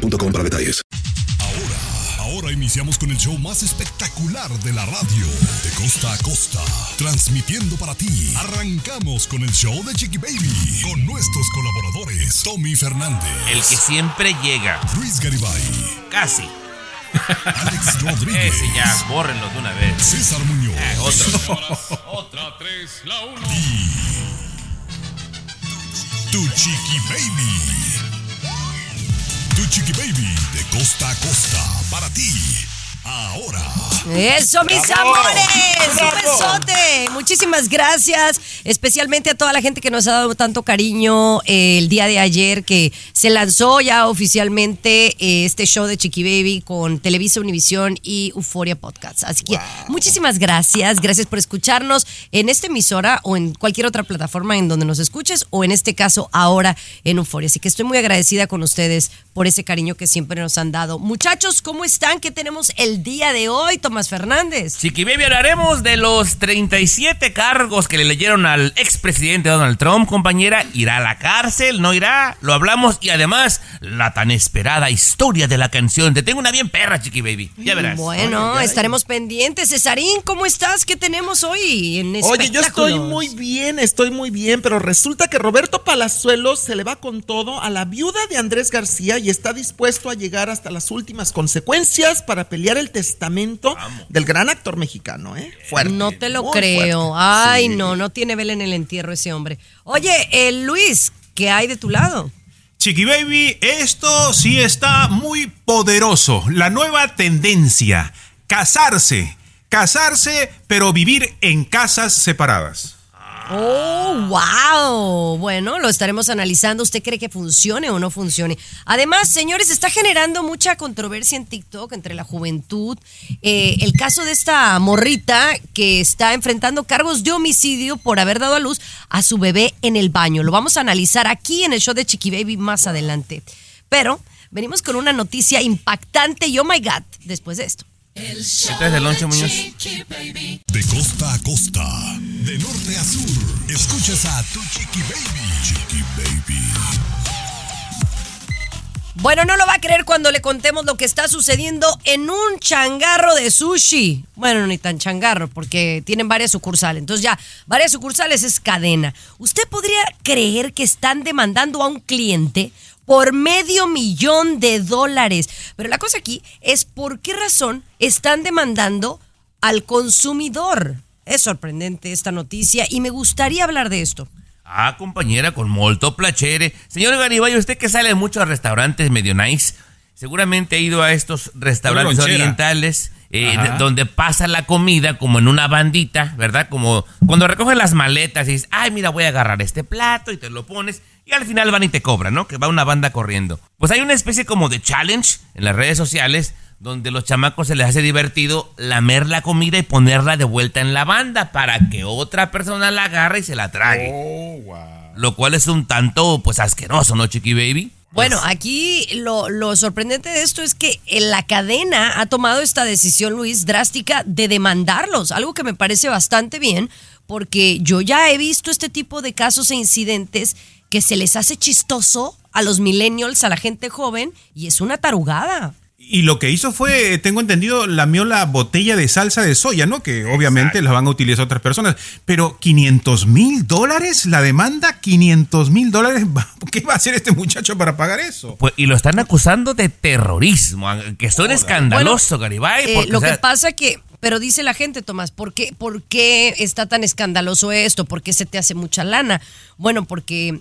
boostmobile.com para detalles. Ahora, ahora iniciamos con el show más espectacular de la radio. De costa a costa. Transmitiendo para ti. Arrancamos con el show de Chiqui Baby. Con nuestros colaboradores. Tommy Fernández. El que siempre llega. Luis Garibay. Casi. Alex Rodríguez. Ese ya, bórrenlo de una vez. César Muñoz. Eh, otro. Otra, tres, la uno. Tu Chiqui Baby. Tu Chiqui Baby de costa a costa para ti. Ahora. Eso, mis ¡Bravo! amores. Un ¡Bravo! besote. Muchísimas gracias, especialmente a toda la gente que nos ha dado tanto cariño eh, el día de ayer que se lanzó ya oficialmente eh, este show de Chiqui Baby con Televisa Univisión y Euforia Podcast. Así que muchísimas gracias. Gracias por escucharnos en esta emisora o en cualquier otra plataforma en donde nos escuches o en este caso ahora en Euforia. Así que estoy muy agradecida con ustedes por ese cariño que siempre nos han dado. Muchachos, ¿cómo están? ¿Qué tenemos el día de hoy, Tomás Fernández? Chiqui Baby, hablaremos de los 37 cargos que le leyeron al expresidente Donald Trump, compañera. ¿Irá a la cárcel? ¿No irá? Lo hablamos y además la tan esperada historia de la canción. Te tengo una bien perra, Chiqui Baby. Ya verás. Bueno, estaremos pendientes. Cesarín, ¿cómo estás? ¿Qué tenemos hoy en Oye, yo estoy muy bien, estoy muy bien, pero resulta que Roberto Palazuelos se le va con todo a la viuda de Andrés García y está dispuesto a llegar hasta las últimas consecuencias para pelear el testamento del gran actor mexicano, ¿eh? Fuerte. No te lo creo. fuerte. Ay, Sí. no, no tiene vela en el entierro ese hombre. Oye, eh, Luis, ¿qué hay de tu lado? Chiqui Baby, esto sí está muy poderoso. La nueva tendencia, casarse. Casarse, pero vivir en casas separadas. Oh, wow. Bueno, lo estaremos analizando. ¿Usted cree que funcione o no funcione? Además, señores, está generando mucha controversia en TikTok entre la juventud. Eh, el caso de esta morrita que está enfrentando cargos de homicidio por haber dado a luz a su bebé en el baño. Lo vamos a analizar aquí en el show de Chiqui Baby más adelante. Pero venimos con una noticia impactante y oh my God, después de esto. ¿Qué traes de Muñoz? De costa a costa. De norte a sur. Escuchas a tu Chiqui Baby. Chiqui Baby. Bueno, no lo va a creer cuando le contemos lo que está sucediendo en un changarro de sushi. Bueno, ni tan changarro, porque tienen varias sucursales. Entonces ya, varias sucursales es cadena. ¿Usted podría creer que están demandando a un cliente por medio millón de dólares? Pero la cosa aquí es por qué razón están demandando al consumidor. Es sorprendente esta noticia y me gustaría hablar de esto. Ah, compañera, con molto placere. Señor Garibay, usted que sale mucho a restaurantes medio nice, seguramente ha ido a estos restaurantes orientales eh, donde pasa la comida como en una bandita, ¿verdad? Como cuando recogen las maletas y dices, ay, mira, voy a agarrar este plato y te lo pones y al final van y te cobran, ¿no? Que va una banda corriendo. Pues hay una especie como de challenge en las redes sociales donde los chamacos se les hace divertido lamer la comida y ponerla de vuelta en la banda para que otra persona la agarre y se la trague. Lo cual es un tanto, pues, asqueroso, ¿no, Chiqui Baby? Bueno, aquí lo, lo sorprendente de esto es que la cadena ha tomado esta decisión, Luis, drástica de demandarlos, algo que me parece bastante bien, porque yo ya he visto este tipo de casos e incidentes que se les hace chistoso a los millennials, a la gente joven, y es una tarugada. Y lo que hizo fue, tengo entendido, lamió la botella de salsa de soya, ¿no? Que obviamente la van a utilizar otras personas. Pero 500 mil dólares la demanda, 500 mil dólares. ¿Qué va a hacer este muchacho para pagar eso? Pues, y lo están acusando de terrorismo, que son escandaloso, Garibay. Eh, lo o sea, que pasa que, pero dice la gente, Tomás, ¿por qué, ¿por qué está tan escandaloso esto? ¿Por qué se te hace mucha lana? Bueno, porque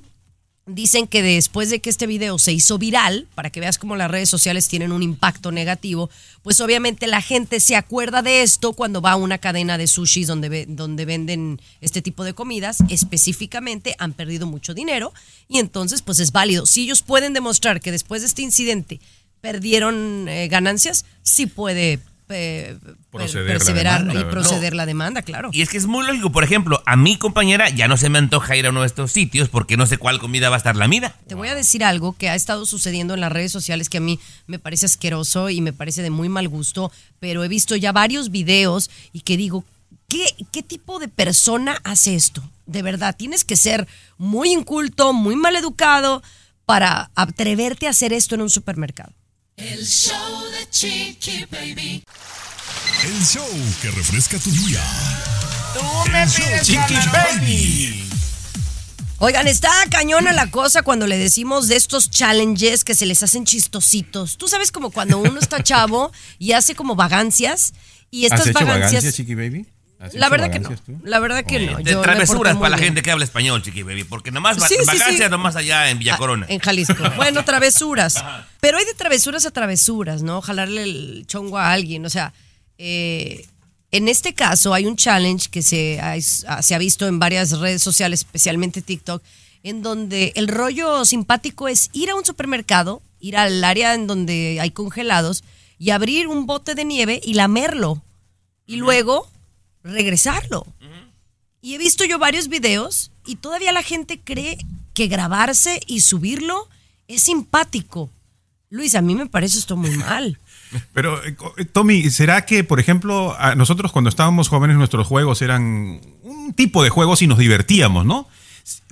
dicen que después de que este video se hizo viral, para que veas cómo las redes sociales tienen un impacto negativo, pues obviamente la gente se acuerda de esto cuando va a una cadena de sushis donde, donde venden este tipo de comidas, específicamente han perdido mucho dinero y entonces pues es válido. Si ellos pueden demostrar que después de este incidente perdieron eh, ganancias, sí puede eh, perseverar demanda, y ¿verdad? proceder la demanda, claro. Y es que es muy lógico, por ejemplo, a mi compañera ya no se me antoja ir a uno de estos sitios porque no sé cuál comida va a estar la mida. Te voy a decir algo que ha estado sucediendo en las redes sociales que a mí me parece asqueroso y me parece de muy mal gusto, pero he visto ya varios videos y que digo, ¿qué, qué tipo de persona hace esto? De verdad, tienes que ser muy inculto, muy mal educado para atreverte a hacer esto en un supermercado. El show que refresca tu día. El show Chiqui Baby. Oigan, está cañona la cosa cuando le decimos de estos challenges que se les hacen chistositos. Tú sabes como cuando uno está chavo y hace como vagancias y estas ¿Has hecho vagancias... vagancias, Chiqui Baby? ¿Has La verdad que no. tú? La verdad que no. De Yo travesuras para la gente que habla español, chiqui baby, porque nomás va- Sí, sí, vacancias sí. nomás allá en Villa Corona. Ah, en Jalisco. Bueno, travesuras. Pero hay de travesuras a travesuras, ¿no? Jalarle el chongo a alguien. O sea, eh, en este caso hay un challenge que se ha, se ha visto en varias redes sociales, especialmente TikTok, en donde el rollo simpático es ir a un supermercado, ir al área en donde hay congelados y abrir un bote de nieve y lamerlo. Y luego regresarlo. Y he visto yo varios videos y todavía la gente cree que grabarse y subirlo es simpático. Luis, a mí me parece esto muy mal. Pero, eh, eh, Tommy, ¿será que, por ejemplo, a nosotros cuando estábamos jóvenes nuestros juegos eran un tipo de juegos y nos divertíamos, ¿no?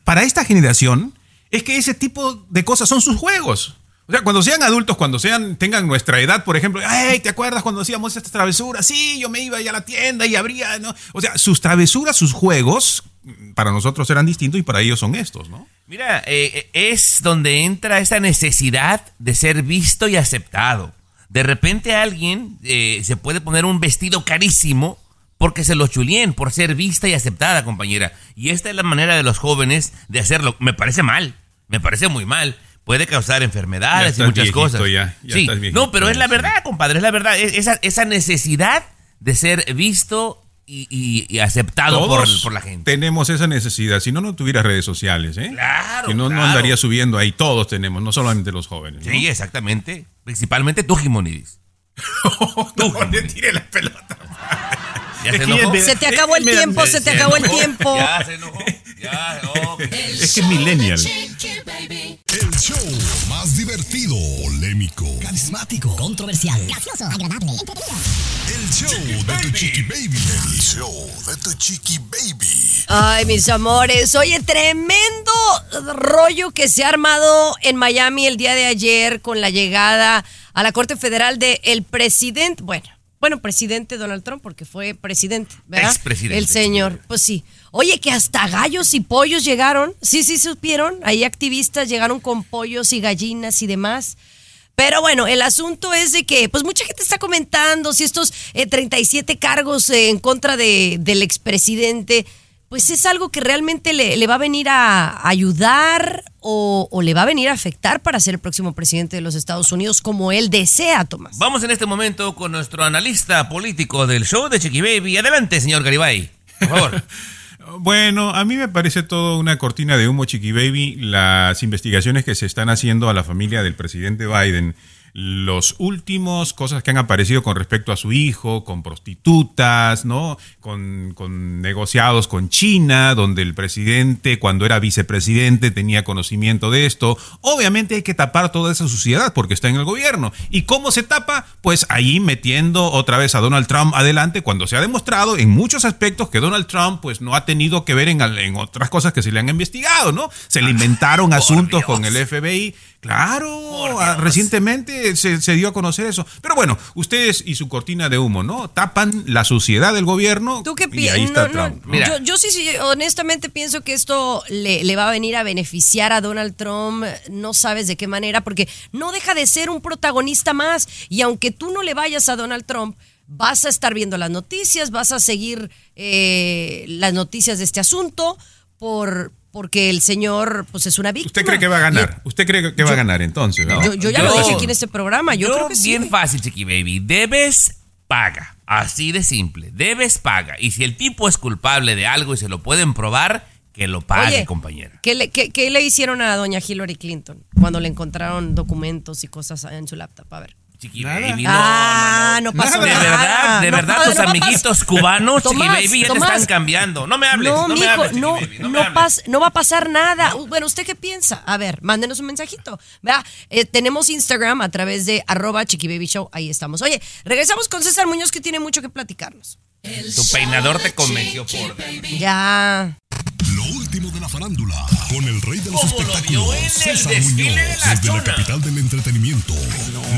Para esta generación es que ese tipo de cosas son sus juegos. O sea, cuando sean adultos, cuando sean tengan nuestra edad, por ejemplo, hey, ¿te acuerdas cuando hacíamos estas travesuras? Sí, yo me iba ahí a la tienda y abría, ¿no? O sea, sus travesuras, sus juegos, mm, para nosotros eran distintos y para ellos son estos, ¿no? Mira, eh, eh, es donde entra esa necesidad de ser visto y aceptado. De repente alguien eh, se puede poner un vestido carísimo porque se lo chulien, por ser vista y aceptada, compañera. Y esta es la manera de los jóvenes de hacerlo. Me parece mal, me parece muy mal. Puede causar Ya enfermedades y muchas viejito cosas. ya, ya sí, estás viejito, no, pero es la sí. verdad, compadre, es la verdad. Es- Esa, esa necesidad de ser visto y, y- y aceptado por, por la gente. tenemos esa necesidad. Si no, no tuviera redes sociales, ¿eh? Claro, Si no, no claro. andaría subiendo ahí. Todos tenemos, no solamente los jóvenes. ¿no? Sí, exactamente. Principalmente tú, Jimonidis. no, le tire la pelota. ¿Ya se Se te acabó el me- tiempo, se te acabó el tiempo. Ya se enojó. Ya. Es que es millennial. El show más divertido, polémico, Carismático, controversial, gracioso, agradable, entretenido. el show de tu chiqui baby. El show de tu chiqui baby. Ay, mis amores. Oye, tremendo rollo que se ha armado en Miami el día de ayer con la llegada a la Corte Federal del presidente. Bueno, bueno, presidente Donald Trump, porque fue presidente, ¿verdad? Expresidente. El señor, pues sí. Oye, que hasta gallos y pollos llegaron. Sí, sí, supieron. Ahí activistas llegaron con pollos y gallinas y demás. Pero bueno, el asunto es de que, pues mucha gente está comentando si estos eh, 37 cargos eh, en contra de, del expresidente, pues es algo que realmente le, le va a venir a ayudar o, o le va a venir a afectar para ser el próximo presidente de los Estados Unidos como él desea, Tomás. Vamos en este momento con nuestro analista político del show de Chiqui Baby. Adelante, señor Garibay. Por favor. Bueno, a mí me parece todo una cortina de humo, Chiqui Baby, las investigaciones que se están haciendo a la familia del presidente Biden. Los últimos cosas que han aparecido con respecto a su hijo, con prostitutas, ¿no? Con, con negociados con China, donde el presidente, cuando era vicepresidente, tenía conocimiento de esto. Obviamente hay que tapar toda esa suciedad porque está en el gobierno. ¿Y cómo se tapa? Pues ahí metiendo otra vez a Donald Trump adelante cuando se ha demostrado en muchos aspectos que Donald Trump pues no ha tenido que ver en, en otras cosas que se le han investigado, ¿no? Se le inventaron asuntos con el FBI. Claro, ah, recientemente se, se dio a conocer eso. Pero bueno, ustedes y su cortina de humo, ¿no? Tapan la suciedad del gobierno ¿Tú qué y. Yo, yo sí, sí, honestamente pienso que esto le, le va a venir a beneficiar a Donald Trump, no sabes de qué manera, porque no deja de ser un protagonista más. Y aunque tú no le vayas a Donald Trump, vas a estar viendo las noticias, vas a seguir eh, las noticias de este asunto, por, porque el señor pues es una víctima. ¿Usted cree que va a ganar? ¿Usted cree que va a ganar entonces? ¿no? Yo, yo ya lo dije aquí en este programa, yo, creo que sí. bien fácil, Chiqui Baby. Debes, paga. Así de simple. Debes, paga. Y si el tipo es culpable de algo y se lo pueden probar, que lo pague, Oye, compañera. ¿qué le, qué- qué le hicieron a doña Hillary Clinton cuando le encontraron documentos y cosas en su laptop? A ver. Chiqui Nada. Baby, no, ah, no, no, no. pasó De nada. verdad, de No, verdad, tus amiguitos cubanos, Chiqui Tomás, Baby, ya Tomás. te están cambiando. No me hables, No, no, me mijo, hables, Chiqui no, Baby, no, me hables. pas- no va a pasar nada. Uh, Bueno, ¿usted qué piensa? A ver, mándenos un mensajito. Vea, eh, tenemos Instagram a través de arroba chiquibaby show. Ahí estamos. Oye, regresamos con César Muñoz que tiene mucho que platicarnos. Tu peinador te convenció por... Ya. Lo último de la farándula, con el rey de los espectáculos, César Muñoz, de la desde la capital del entretenimiento,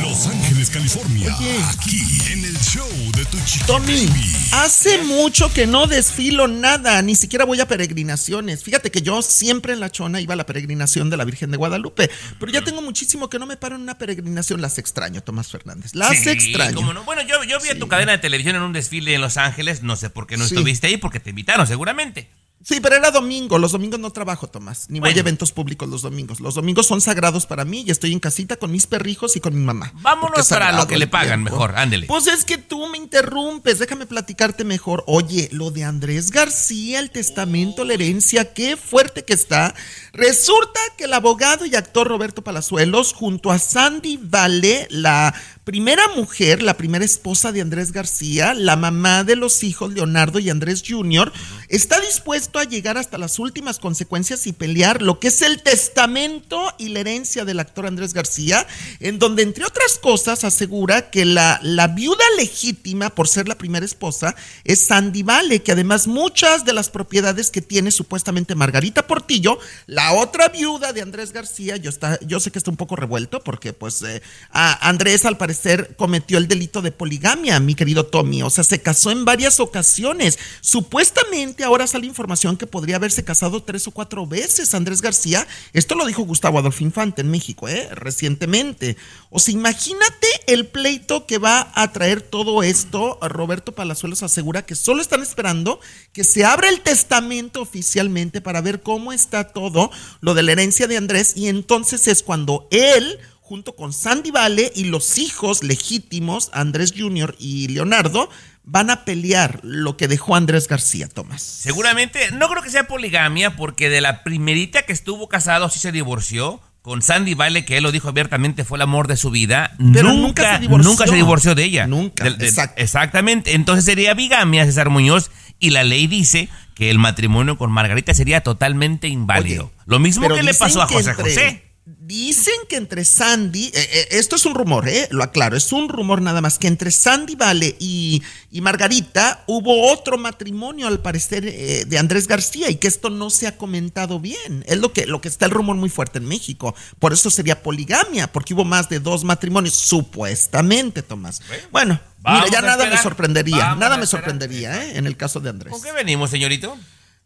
Los Ángeles, California, aquí en el show de tu chiqui Tommy, baby. hace mucho que no desfilo nada, ni siquiera voy a peregrinaciones. Fíjate que yo siempre en La Chona iba a la peregrinación de la Virgen de Guadalupe, pero ya tengo muchísimo que no me paro en una peregrinación. Las extraño, Tomás Fernández. Las Sí, extraño. cómo no. Bueno, yo, yo vi a tu cadena de televisión en un desfile en Los Ángeles. No sé por qué no Sí. estuviste ahí, porque te invitaron seguramente. Sí, pero era domingo. Los domingos no trabajo, Tomás. Ni voy Bueno. a eventos públicos los domingos. Los domingos son sagrados para mí y estoy en casita con mis perrijos y con mi mamá. Vámonos para lo que le pagan tiempo. mejor, ándele. Pues es que tú me interrumpes. Déjame platicarte mejor. Oye, lo de Andrés García, el testamento, la herencia, qué fuerte que está. Resulta que el abogado y actor Roberto Palazuelos, junto a Sandy Vale, la primera mujer, la primera esposa de Andrés García, la mamá de los hijos Leonardo y Andrés Jr., está dispuesto a llegar hasta las últimas consecuencias y pelear lo que es el testamento y la herencia del actor Andrés García, en donde, entre otras cosas, asegura que la, la viuda legítima, por ser la primera esposa, es Sandy Vale, que además muchas de las propiedades que tiene supuestamente Margarita Portillo, la otra viuda de Andrés García, yo, está, yo sé que está un poco revuelto porque pues eh, a Andrés al parecer cometió el delito de poligamia, mi querido Tommy, o sea, se casó en varias ocasiones. Supuestamente ahora sale información que podría haberse casado tres o cuatro veces Andrés García. Esto lo dijo Gustavo Adolfo Infante en México, ¿eh? Recientemente. O sea, imagínate el pleito que va a traer todo esto. Roberto Palazuelos asegura que solo están esperando que se abra el testamento oficialmente para ver cómo está todo lo de la herencia de Andrés y entonces es cuando él junto con Sandy Vale y los hijos legítimos, Andrés Jr. y Leonardo, van a pelear lo que dejó Andrés García, Tomás. Seguramente, no creo que sea poligamia, porque de la primerita que estuvo casado sí se divorció. Con Sandy Vale, que él lo dijo abiertamente, fue el amor de su vida. Pero nunca, nunca se divorció. nunca se divorció de ella. Nunca, exacto. Exactamente. Entonces sería bigamia, César Muñoz. Y la ley dice que el matrimonio con Margarita sería totalmente inválido. Oye, lo mismo que le pasó a que José entre- José. Dicen que entre Sandy, eh, eh, esto es un rumor, eh, lo aclaro, es un rumor nada más, que entre Sandy Vale y, y Margarita hubo otro matrimonio al parecer eh, de Andrés García y que esto no se ha comentado bien. Es lo que, lo que está el rumor muy fuerte en México. Por eso sería poligamia, porque hubo más de dos matrimonios, supuestamente, Tomás. Bueno, mira, ya nada me sorprendería, nada me sorprendería eh, en el caso de Andrés. ¿Con qué venimos, señorito?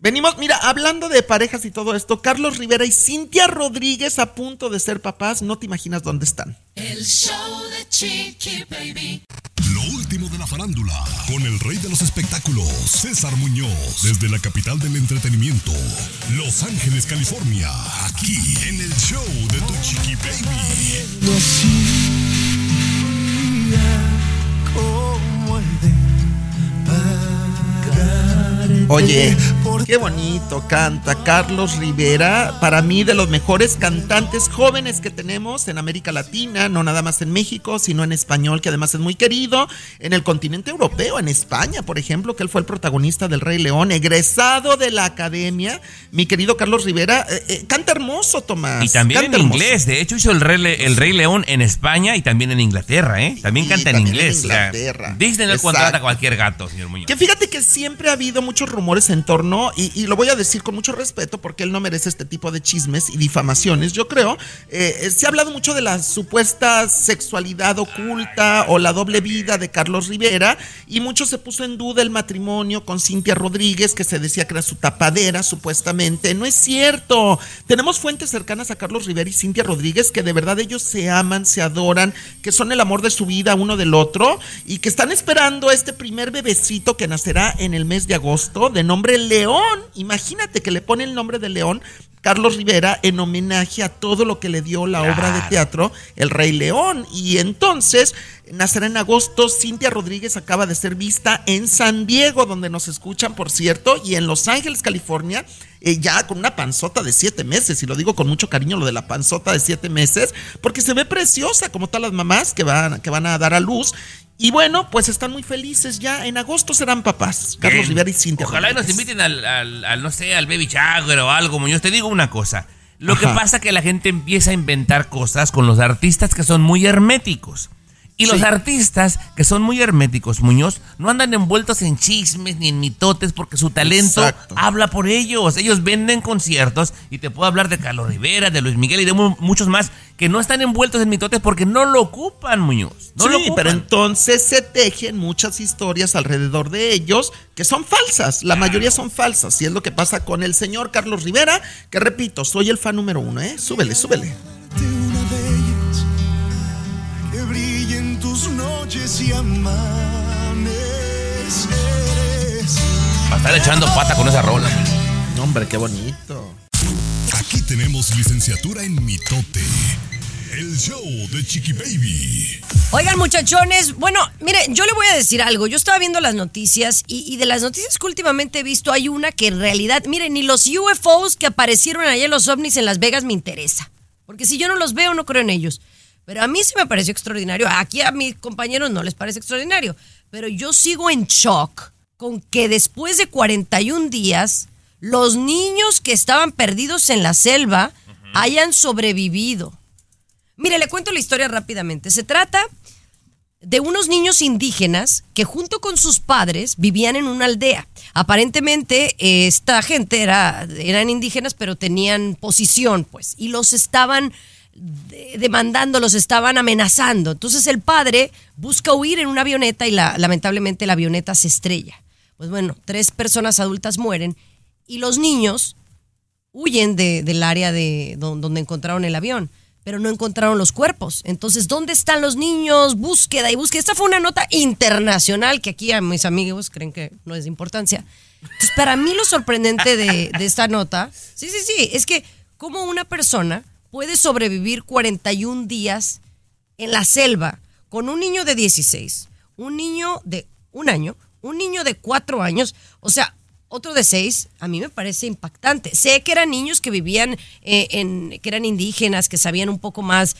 Venimos, mira, hablando de parejas y todo esto, Carlos Rivera y Cintia Rodríguez a punto de ser papás, no te imaginas dónde están. El show de Chiqui Baby. Lo último de la farándula, con el rey de los espectáculos, César Muñoz, desde la capital del entretenimiento, Los Ángeles, California, aquí en el show de tu chiqui baby. Oye, qué bonito canta Carlos Rivera, para mí de los mejores cantantes jóvenes que tenemos en América Latina, no nada más en México, sino en español, que además es muy querido, en el continente europeo, en España, por ejemplo, que él fue el protagonista del Rey León, egresado de la academia, mi querido Carlos Rivera, eh, eh, canta hermoso, Tomás. Y también en canta hermoso. inglés. De hecho, hizo el Rey, Le- el Rey León en España y también en Inglaterra, ¿eh? También canta en en inglés. o sea, Inglaterra. Disney no contrata a cualquier gato, señor Muñoz. Que fíjate que siempre ha habido muchos rumores en torno, y, lo voy a decir con mucho respeto porque él no merece este tipo de chismes y difamaciones, yo creo. Eh, se ha hablado mucho de la supuesta sexualidad oculta o la doble vida de Carlos Rivera, y mucho se puso en duda el matrimonio con Cintia Rodríguez, que se decía que era su tapadera, supuestamente. No es cierto. Tenemos fuentes cercanas a Carlos Rivera y Cintia Rodríguez que de verdad ellos se aman, se adoran, que son el amor de su vida uno del otro, y que están esperando este primer bebecito que nacerá en el mes de agosto, de nombre León. Imagínate que le pone el nombre de León Carlos Rivera en homenaje a todo lo que le dio la obra de teatro El Rey León. Y entonces, nacerá en agosto, Cintia Rodríguez acaba de ser vista en San Diego, donde nos escuchan, por cierto, y en Los Ángeles, California, eh, ya con una panzota de siete meses, y lo digo con mucho cariño lo de la panzota de siete meses, porque se ve preciosa como todas las mamás que van, que van a dar a luz. Y bueno, pues están muy felices ya. En agosto serán papás, Carlos Rivera y Cintia. Ojalá y nos inviten al, al, no sé, al Baby Shower o algo. Yo te digo una cosa. Lo que pasa es que la gente empieza a inventar cosas con los artistas que son muy herméticos. Y los artistas que son muy herméticos, Muñoz, no andan envueltos en chismes ni en mitotes porque su talento habla por ellos. Ellos venden conciertos y te puedo hablar de Carlos Rivera, de Luis Miguel y de muchos más que no están envueltos en mitotes porque no lo ocupan, Muñoz. No sí, pero entonces se tejen muchas historias alrededor de ellos que son falsas. La mayoría son falsas. Y es lo que pasa con el señor Carlos Rivera, que repito, soy el fan número uno, ¿eh? Súbele, súbele. Noches y amaneceres. Va a estar echando pata con esa rola. Hombre, qué bonito. Aquí tenemos licenciatura en mitote. El show de Chiqui Baby. Oigan, muchachones, bueno, mire, yo le voy a decir algo. Yo estaba viendo las noticias y, y, de las noticias que últimamente he visto, hay una que en realidad, miren, ni los UFOs que aparecieron allá en los ovnis en Las Vegas me interesa. Porque si yo no los veo, no creo en ellos. Pero a mí sí me pareció extraordinario. Aquí a mis compañeros no les parece extraordinario. Pero yo sigo en shock con que después de 41 días, los niños que estaban perdidos en la selva hayan sobrevivido. Mire, le cuento la historia rápidamente. Se trata de unos niños indígenas que junto con sus padres vivían en una aldea. Aparentemente esta gente era, eran indígenas pero tenían posición, pues, y los estaban demandando, los estaban amenazando. Entonces el padre busca huir en una avioneta y la, lamentablemente la avioneta se estrella. Pues bueno, tres personas adultas mueren y los niños huyen del área de donde encontraron el avión, pero no encontraron los cuerpos. Entonces, ¿dónde están los niños? Búsqueda y búsqueda. Esta fue una nota internacional que aquí mis amigos creen que no es de importancia. Entonces, para mí lo sorprendente de, de esta nota, sí, sí, sí, es que como una persona puede sobrevivir 41 días en la selva con un niño de 16, un niño de un año, un niño de cuatro años, o sea, otro de seis, a mí me parece impactante. Sé que eran niños que vivían eh, en, que eran indígenas, que sabían un poco más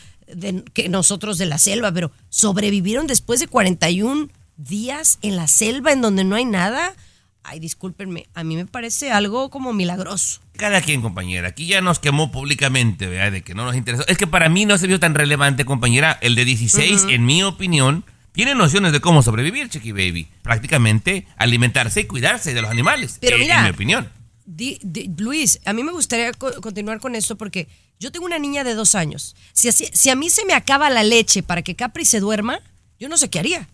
que nosotros de la selva, pero sobrevivieron después de 41 días en la selva en donde no hay nada ay, discúlpenme, a mí me parece algo como milagroso. Cada quien, compañera. Aquí ya nos quemó públicamente, ¿verdad? De que no nos interesó. Es que para mí no se vio tan relevante, compañera. El de 16, en mi opinión, tiene nociones de cómo sobrevivir, Chiqui Baby. Prácticamente alimentarse y cuidarse de los animales. Pero mira, en mi opinión. Luis, a mí me gustaría continuar con esto porque yo tengo una niña de dos años. Si, si a mí se me acaba la leche para que Capri se duerma, yo no sé qué haría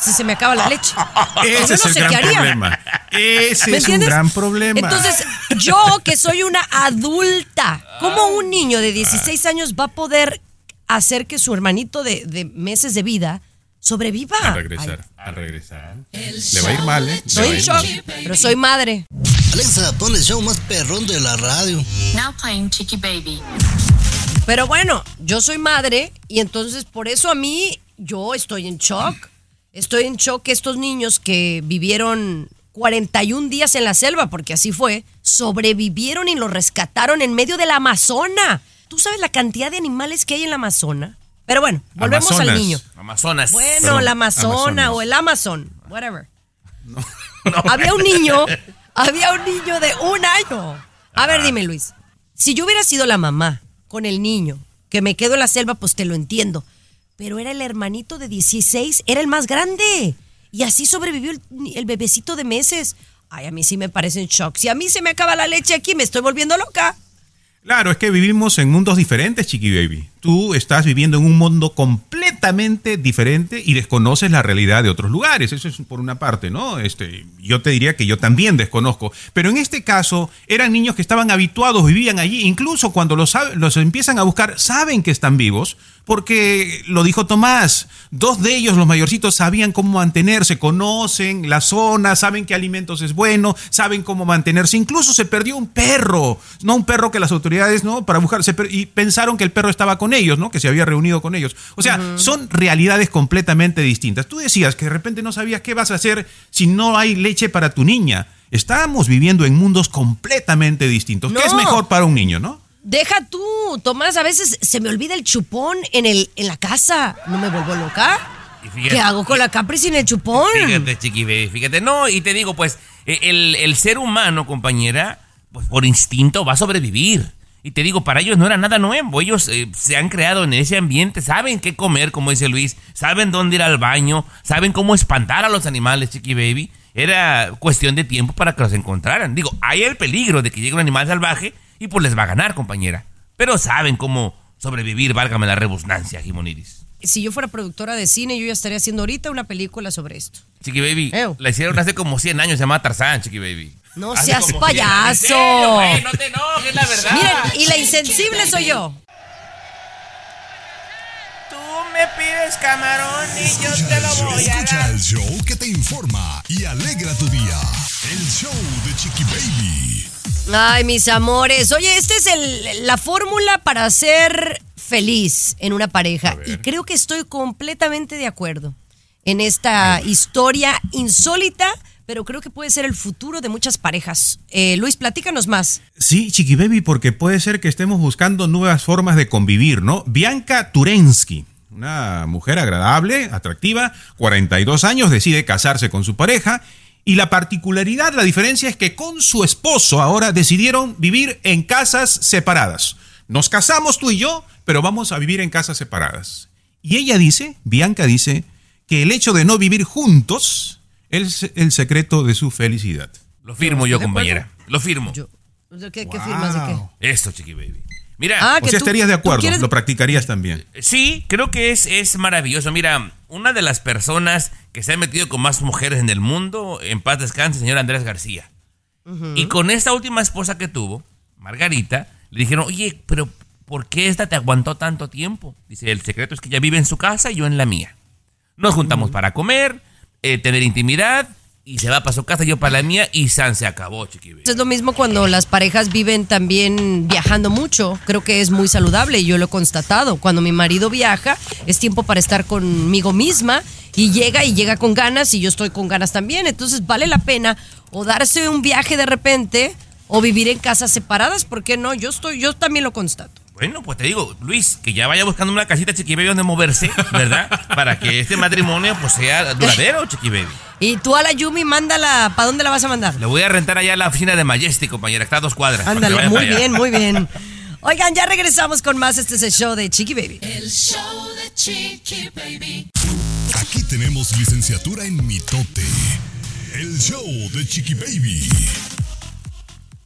si se me acaba la leche. Ese es el gran problema. Ese es un gran problema. Entonces, yo que soy una adulta, ¿cómo un niño de 16 años va a poder hacer que su hermanito de, meses de vida sobreviva? A regresar, a regresar. Le va a ir mal, ¿eh? Soy shock, pero soy madre. Alexa, pon el show más perrón de la radio. Now playing Chicky Baby. Pero bueno, yo soy madre y entonces por eso a mí yo estoy en shock. Estoy en shock que estos niños que vivieron 41 días en la selva, porque así fue, sobrevivieron y los rescataron en medio de la Amazona. ¿Tú sabes la cantidad de animales que hay en la Amazona? Pero bueno, volvemos al niño. Amazonas. Bueno, la Amazona o el Amazon, whatever. Había un niño, había un niño de un año. A ver, dime Luis, si yo hubiera sido la mamá con el niño que me quedo en la selva, pues te lo entiendo pero era el hermanito de 16, era el más grande. Y así sobrevivió el, bebecito de meses. Ay, a mí sí me parece un shock. Si a mí se me acaba la leche aquí, me estoy volviendo loca. Claro, es que vivimos en mundos diferentes, Chiqui Baby. Tú estás viviendo en un mundo completamente diferente y desconoces la realidad de otros lugares. Eso es por una parte, ¿no? Este, yo te diría que yo también desconozco. Pero en este caso, eran niños que estaban habituados, vivían allí. Incluso cuando los, los empiezan a buscar, saben que están vivos porque lo dijo Tomás, dos de ellos, los mayorcitos, sabían cómo mantenerse, conocen la zona, saben qué alimentos es bueno, saben cómo mantenerse. Incluso se perdió un perro, no un perro que las autoridades, ¿no? Para buscar, y pensaron que el perro estaba con ellos, ¿no? Que se había reunido con ellos. O sea, son realidades completamente distintas. Tú decías que de repente no sabías qué vas a hacer si no hay leche para tu niña. Estábamos viviendo en mundos completamente distintos. ¿Qué es mejor para un niño, no? Deja tú, Tomás, a veces se me olvida el chupón en, el, en la casa. ¿No me vuelvo loca? ¿Qué hago con la Capri sin el chupón? Fíjate, chiqui, fíjate. No, y te digo, pues, e, el, ser humano, compañera, pues por instinto va a sobrevivir. Y te digo, para ellos no era nada nuevo. Ellos eh, se han creado en ese ambiente, saben qué comer, como dice Luis, saben dónde ir al baño, saben cómo espantar a los animales, chiqui baby. Era cuestión de tiempo para que los encontraran. Digo, hay el peligro de que llegue un animal salvaje y pues les va a ganar, compañera. Pero saben cómo sobrevivir, válgame la rebusnancia, Jimoniris. Si yo fuera productora de cine, yo ya estaría haciendo ahorita una película sobre esto. Chiqui Baby, la hicieron hace como 100 años, se llama Tarzán, Chiqui Baby. No seas payaso. no te enojes, la verdad. Miren, y la insensible soy yo. Tú me pides camarón y yo te lo voy a Escucha el show que te informa y alegra tu día. El show de Chiqui Baby. Ay, mis amores. Oye, esta es el, la fórmula para ser feliz en una pareja. Y creo que estoy completamente de acuerdo en esta historia insólita, pero creo que puede ser el futuro de muchas parejas. Eh, Luis, platícanos más. Sí, Chiqui Baby, porque puede ser que estemos buscando nuevas formas de convivir, ¿no? Bianca Turensky. Una mujer agradable, atractiva, 42 años, decide casarse con su pareja y la particularidad, la diferencia es que con su esposo ahora decidieron vivir en casas separadas. Nos casamos tú y yo, pero vamos a vivir en casas separadas. Y ella dice, Bianca dice, que el hecho de no vivir juntos es el secreto de su felicidad. Lo firmo yo, compañera. Lo firmo. ¿Qué, firmas de qué? Esto, chiqui baby. Mira, ah, o sea, estarías de acuerdo, lo practicarías también. Sí, creo que es, es maravilloso. Mira, una de las personas que se ha metido con más mujeres en el mundo, en paz descanse, señor Andrés García. Y con esta última esposa que tuvo, Margarita, le dijeron, oye, pero ¿por qué esta te aguantó tanto tiempo? Dice, el secreto es que ella vive en su casa y yo en la mía. Nos juntamos para comer, eh, tener intimidad, y se va para su casa, yo para la mía y San se acabó, chiqui. Es lo mismo cuando las parejas viven también viajando mucho. Creo que es muy saludable y yo lo he constatado. Cuando mi marido viaja, es tiempo para estar conmigo misma y llega y llega con ganas y yo estoy con ganas también. Entonces vale la pena o darse un viaje de repente o vivir en casas separadas, ¿por qué no? Yo estoy, yo también lo constato. Bueno, pues te digo, Luis, que ya vaya buscando una casita Chiqui Baby donde moverse, ¿verdad? Para que este matrimonio pues sea duradero, Chiqui Baby. Y tú a la Yumi, mándala, ¿para dónde la vas a mandar? Le voy a rentar allá a la oficina de Majestic, compañera, está a dos cuadras. Ándale, muy bien, muy bien. Oigan, ya regresamos con más. Este es el show de Chiqui Baby. El show de Chiqui Baby. Aquí tenemos licenciatura en mitote. El show de Chiqui Baby.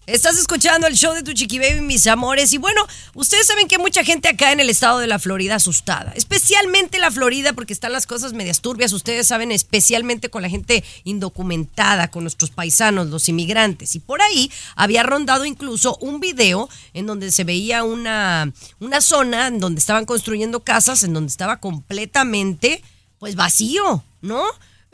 Estás escuchando el show de tu chiqui baby, mis amores. Y bueno, ustedes saben que mucha gente acá en el estado de la Florida asustada. Especialmente la Florida, porque están las cosas medias turbias. Ustedes saben, especialmente con la gente indocumentada, con nuestros paisanos, los inmigrantes. Y por ahí había rondado incluso un video en donde se veía una, una zona en donde estaban construyendo casas, en donde estaba completamente, pues vacío, ¿no?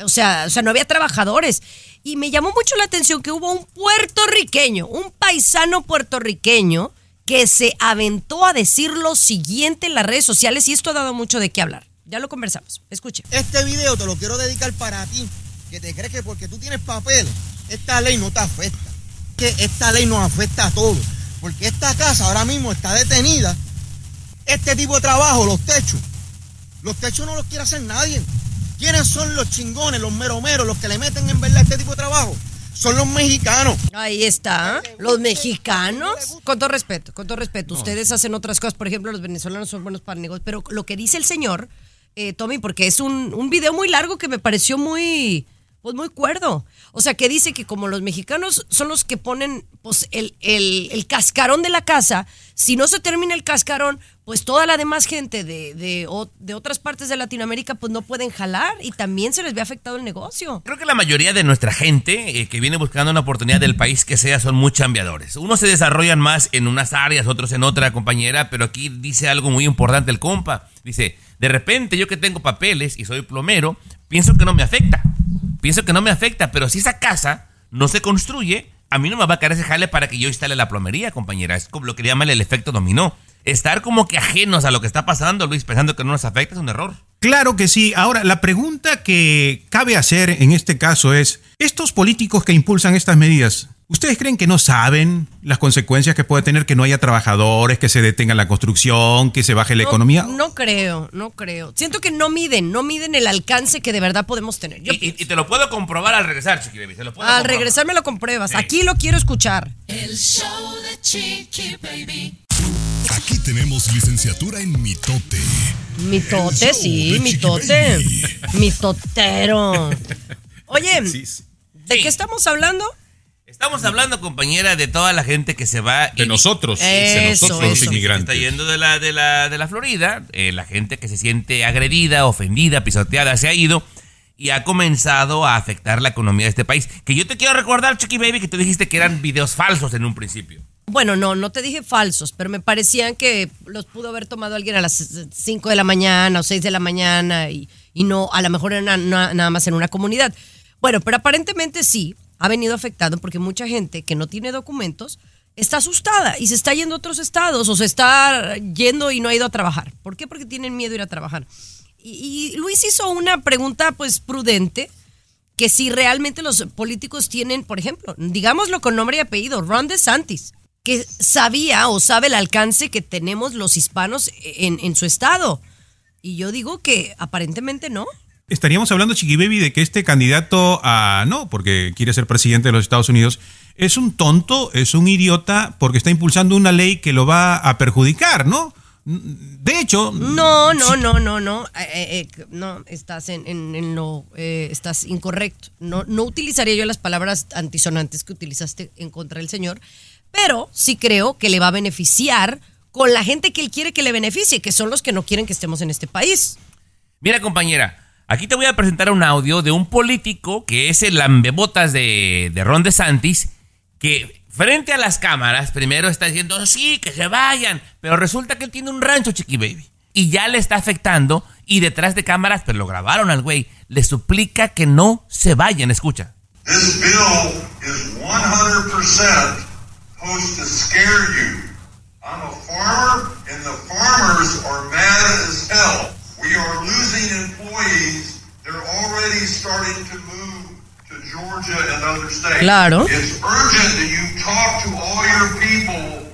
O sea, o sea, no había trabajadores. Y me llamó mucho la atención que hubo un puertorriqueño, un paisano puertorriqueño, que se aventó a decir lo siguiente en las redes sociales y esto ha dado mucho de qué hablar. Ya lo conversamos. Escuche. Este video te lo quiero dedicar para ti, que te crees que porque tú tienes papel, esta ley no te afecta. Que esta ley nos afecta a todos. Porque esta casa ahora mismo está detenida. Este tipo de trabajo, los techos, los techos no los quiere hacer nadie. ¿Quiénes son los chingones, los meromeros, los que le meten en verdad este tipo de trabajo? Son los mexicanos. Ahí está. Los mexicanos. Con todo respeto, con todo respeto. Ustedes hacen otras cosas. Por ejemplo, los venezolanos son buenos para negocios. Pero lo que dice el señor, eh, Tommy, porque es un, un video muy largo que me pareció muy, pues muy cuerdo. O sea, que dice que como los mexicanos son los que ponen pues, el, el- el cascarón de la casa, si no se termina el cascarón, pues toda la demás gente de, de, de otras partes de Latinoamérica pues no pueden jalar y también se les ve afectado el negocio. Creo que la mayoría de nuestra gente eh, que viene buscando una oportunidad del país que sea son muy chambeadores. Unos se desarrollan más en unas áreas, otros en otra compañera, pero aquí dice algo muy importante el compa. Dice, de repente yo que tengo papeles y soy plomero, pienso que no me afecta. Pienso que no me afecta, pero si esa casa no se construye, a mí no me va a caer ese jale para que yo instale la plomería, compañera. Es como lo que llaman el efecto dominó. Estar como que ajenos a lo que está pasando, Luis, pensando que no nos afecta es un error. Claro que sí. Ahora, la pregunta que cabe hacer en este caso es, estos políticos que impulsan estas medidas, ¿ustedes creen que no saben las consecuencias que puede tener que no haya trabajadores, que se detenga la construcción, que se baje la No- economía? No creo, no creo. Siento que no miden, no miden el alcance que de verdad podemos tener. Yo Y, te lo puedo comprobar al regresar, Chiqui Baby. te lo puedo Al comprobar. regresar me lo compruebas. Aquí lo quiero escuchar. El show de Chiqui Baby. Aquí tenemos licenciatura en mitote. Mitote, sí, mitote. Mitotero. Oye, ¿de qué estamos hablando? Estamos hablando, compañera, de toda la gente que se va. De nosotros, de Eso, nosotros los inmigrantes. Está yendo de la, de la, de la Florida. eh, la gente que se siente agredida, ofendida, pisoteada, se ha ido y ha comenzado a afectar la economía de este país. Que yo te quiero recordar, Chiqui Baby, que tú dijiste que eran videos falsos en un principio. Bueno, no, no te dije falsos, pero me parecían que los pudo haber tomado alguien a las 5 de la mañana o 6 de la mañana y, y no, a lo mejor era na- na- nada más en una comunidad. Bueno, pero aparentemente sí, ha venido afectado porque mucha gente que no tiene documentos está asustada y se está yendo a otros estados o se está yendo y no ha ido a trabajar. ¿Por qué? Porque tienen miedo a ir a trabajar. Y, Luis hizo una pregunta pues prudente que si realmente los políticos tienen, por ejemplo, digámoslo con nombre y apellido, Ron DeSantis, que sabía o sabe el alcance que tenemos los hispanos en su estado. Y yo digo que aparentemente no. Estaríamos hablando, Chiqui Baby, de que este candidato a no, porque quiere ser presidente de los Estados Unidos, es un tonto, es un idiota, porque está impulsando una ley que lo va a perjudicar, ¿no? De hecho, No, no, no, no, no. Eh, eh, eh, no, estás en, en- en lo, eh, estás incorrecto. No, no utilizaría yo las palabras antisonantes que utilizaste en contra del señor, pero sí creo que le va a beneficiar con la gente que él quiere que le beneficie, que son los que no quieren que estemos en este país. Mira, compañera, aquí te voy a presentar un audio de un político que es el lambebotas de, de Ron DeSantis, que frente a las cámaras primero está diciendo, sí, que se vayan, pero resulta que él tiene un rancho, Chiqui Baby, y ya le está afectando, y detrás de cámaras, pero lo grabaron al güey, le suplica que no se vayan, escucha. This bill is 100% supposed to scare you. I'm a farmer, and the farmers are mad as hell. We are losing employees. They're already starting to move to Georgia and other states. Claro. It's urgent that you talk to all your people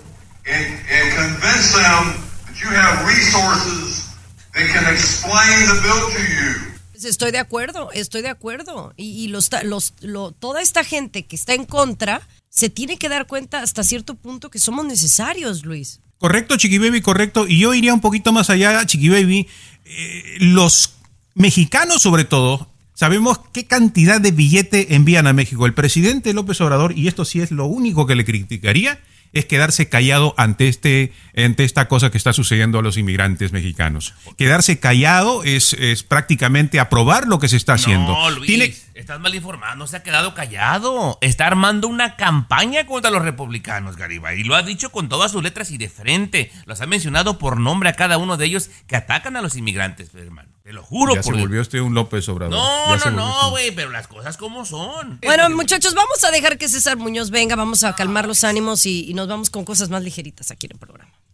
and, and convince them that you have resources that can explain the bill to you. Pues Estoy de acuerdo, estoy de acuerdo. Y, y los, los, lo- toda esta gente que está en contra se tiene que dar cuenta hasta cierto punto que somos necesarios, Luis. Correcto, Chiqui Baby, correcto. Y yo iría un poquito más allá, Chiqui Baby. Eh, los mexicanos, sobre todo, sabemos qué cantidad de billete envían a México. El presidente López Obrador, y esto sí es lo único que le criticaría, es quedarse callado ante, este, ante esta cosa que está sucediendo a los inmigrantes mexicanos. Quedarse callado es, es prácticamente aprobar lo que se está haciendo. No, Luis, Tiene- estás mal informado, no se ha quedado callado. Está armando una campaña contra los republicanos, Garibay. Y lo ha dicho con todas sus letras y de frente. Los ha mencionado por nombre a cada uno de ellos que atacan a los inmigrantes, hermano. Te lo juro ya se por Dios. volvió usted un López Obrador. No, Ya se no, no, güey, pero las cosas como son. Bueno, muchachos, vamos a dejar que César Muñoz venga, vamos a calmar los ánimos y, y nos vamos con cosas más ligeritas aquí en el programa.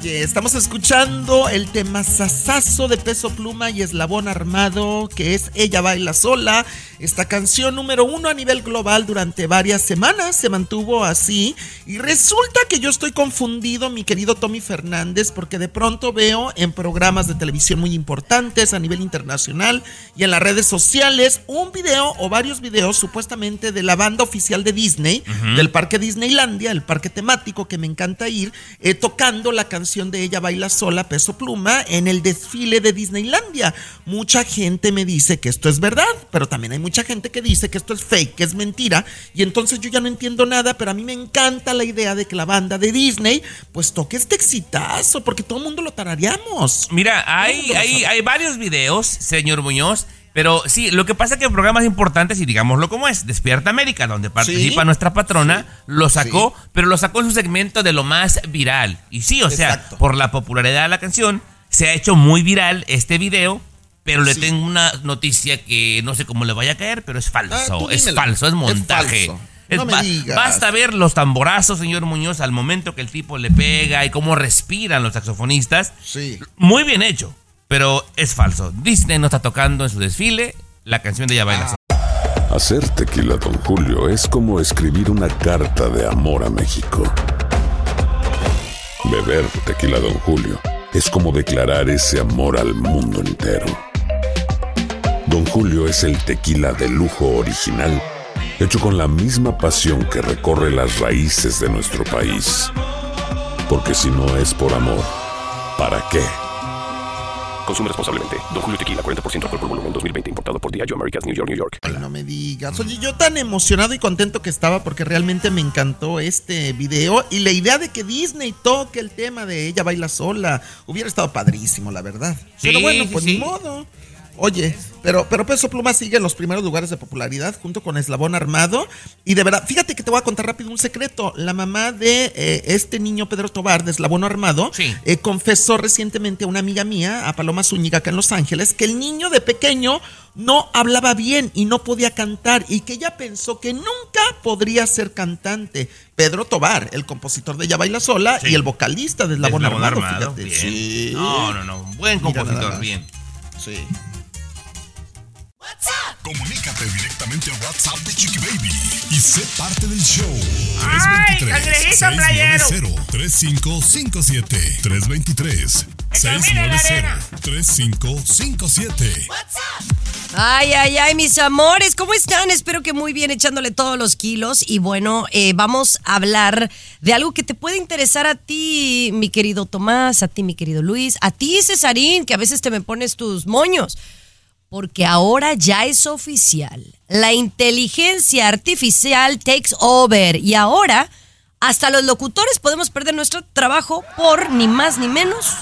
Oye, estamos escuchando el tema sasazo de peso pluma y eslabón armado, que es Ella baila sola. Esta canción número uno a nivel global durante varias semanas se mantuvo así. Y resulta que yo estoy confundido, mi querido Tommy Fernández, porque de pronto veo en programas de televisión muy importantes a nivel internacional y en las redes sociales un video o varios videos supuestamente de la banda oficial de Disney, del parque Disneylandia, el parque temático que me encanta ir, eh, tocando la canción de Ella Baila Sola, Peso Pluma, en el desfile de Disneylandia. Mucha gente me dice que esto es verdad, pero también hay mucha gente que dice que esto es fake, que es mentira, y entonces yo ya no entiendo nada, pero a mí me encanta la idea de que la banda de Disney pues toque este exitazo, porque todo el mundo lo tarareamos. Mira, hay, hay, hay varios videos, señor Muñoz. Pero sí, lo que pasa es que programas importantes, y digámoslo como es, Despierta América, donde participa Sí. nuestra patrona, lo sacó, pero lo sacó en su segmento de lo más viral. Y sí, o sea, Exacto. por la popularidad de la canción, se ha hecho muy viral este video, pero le tengo una noticia que no sé cómo le vaya a caer, pero es falso. Ah, es falso, es Es montaje. falso. Es No me ba- digas. Basta ver los tamborazos, señor Muñoz, al momento que el tipo le pega y cómo respiran los saxofonistas. Sí. Muy bien hecho, pero es falso. Disney no está tocando en su desfile la canción de Ella Baila. Hacer tequila, Don Julio, es como escribir una carta de amor a México. Beber tequila, Don Julio, es como declarar ese amor al mundo entero. Don Julio es el tequila de lujo original, hecho con la misma pasión que recorre las raíces de nuestro país. Porque si no es por amor, ¿para qué? Consume responsablemente. Don Julio Tequila, 40% alcohol por volumen, 2020. Importado por Diageo Americas, New York, New York. Ay, no me digas. Oye, yo tan emocionado y contento que estaba porque realmente me encantó este video y la idea de que Disney toque el tema de ella baila sola hubiera estado padrísimo, la verdad. Sí, pero bueno, pues sí. ni modo. Oye, pero, pero Peso Pluma sigue en los primeros lugares de popularidad junto con Eslabón Armado. Y de verdad, fíjate que te voy a contar rápido un secreto. La mamá de eh, este niño Pedro Tobar de Eslabón Armado eh, confesó recientemente a una amiga mía, a Paloma Zúñiga, acá en Los Ángeles, que el niño de pequeño no hablaba bien y no podía cantar y que ella pensó que nunca podría ser cantante. Pedro Tobar, el compositor de Ya Baila Sola y el vocalista de Eslabón Eslabón Armado, Armado, fíjate. bien. Sí. No, no, no, un buen compositor, bien. Sí. Comunícate directamente a WhatsApp de Chiqui Baby y sé parte del show. ¡Ay, cangrejito playero! 3557 323 690-3557. Ay, ay, ay, mis amores, ¿cómo están? Espero que muy bien, echándole todos los kilos. Y bueno, eh, vamos a hablar de algo que te puede interesar a ti, mi querido Tomás, a ti, mi querido Luis, a ti, Cesarín, que a veces te me pones tus moños. Porque ahora ya es oficial. La inteligencia artificial takes over. Y ahora, hasta los locutores podemos perder nuestro trabajo por ni más ni menos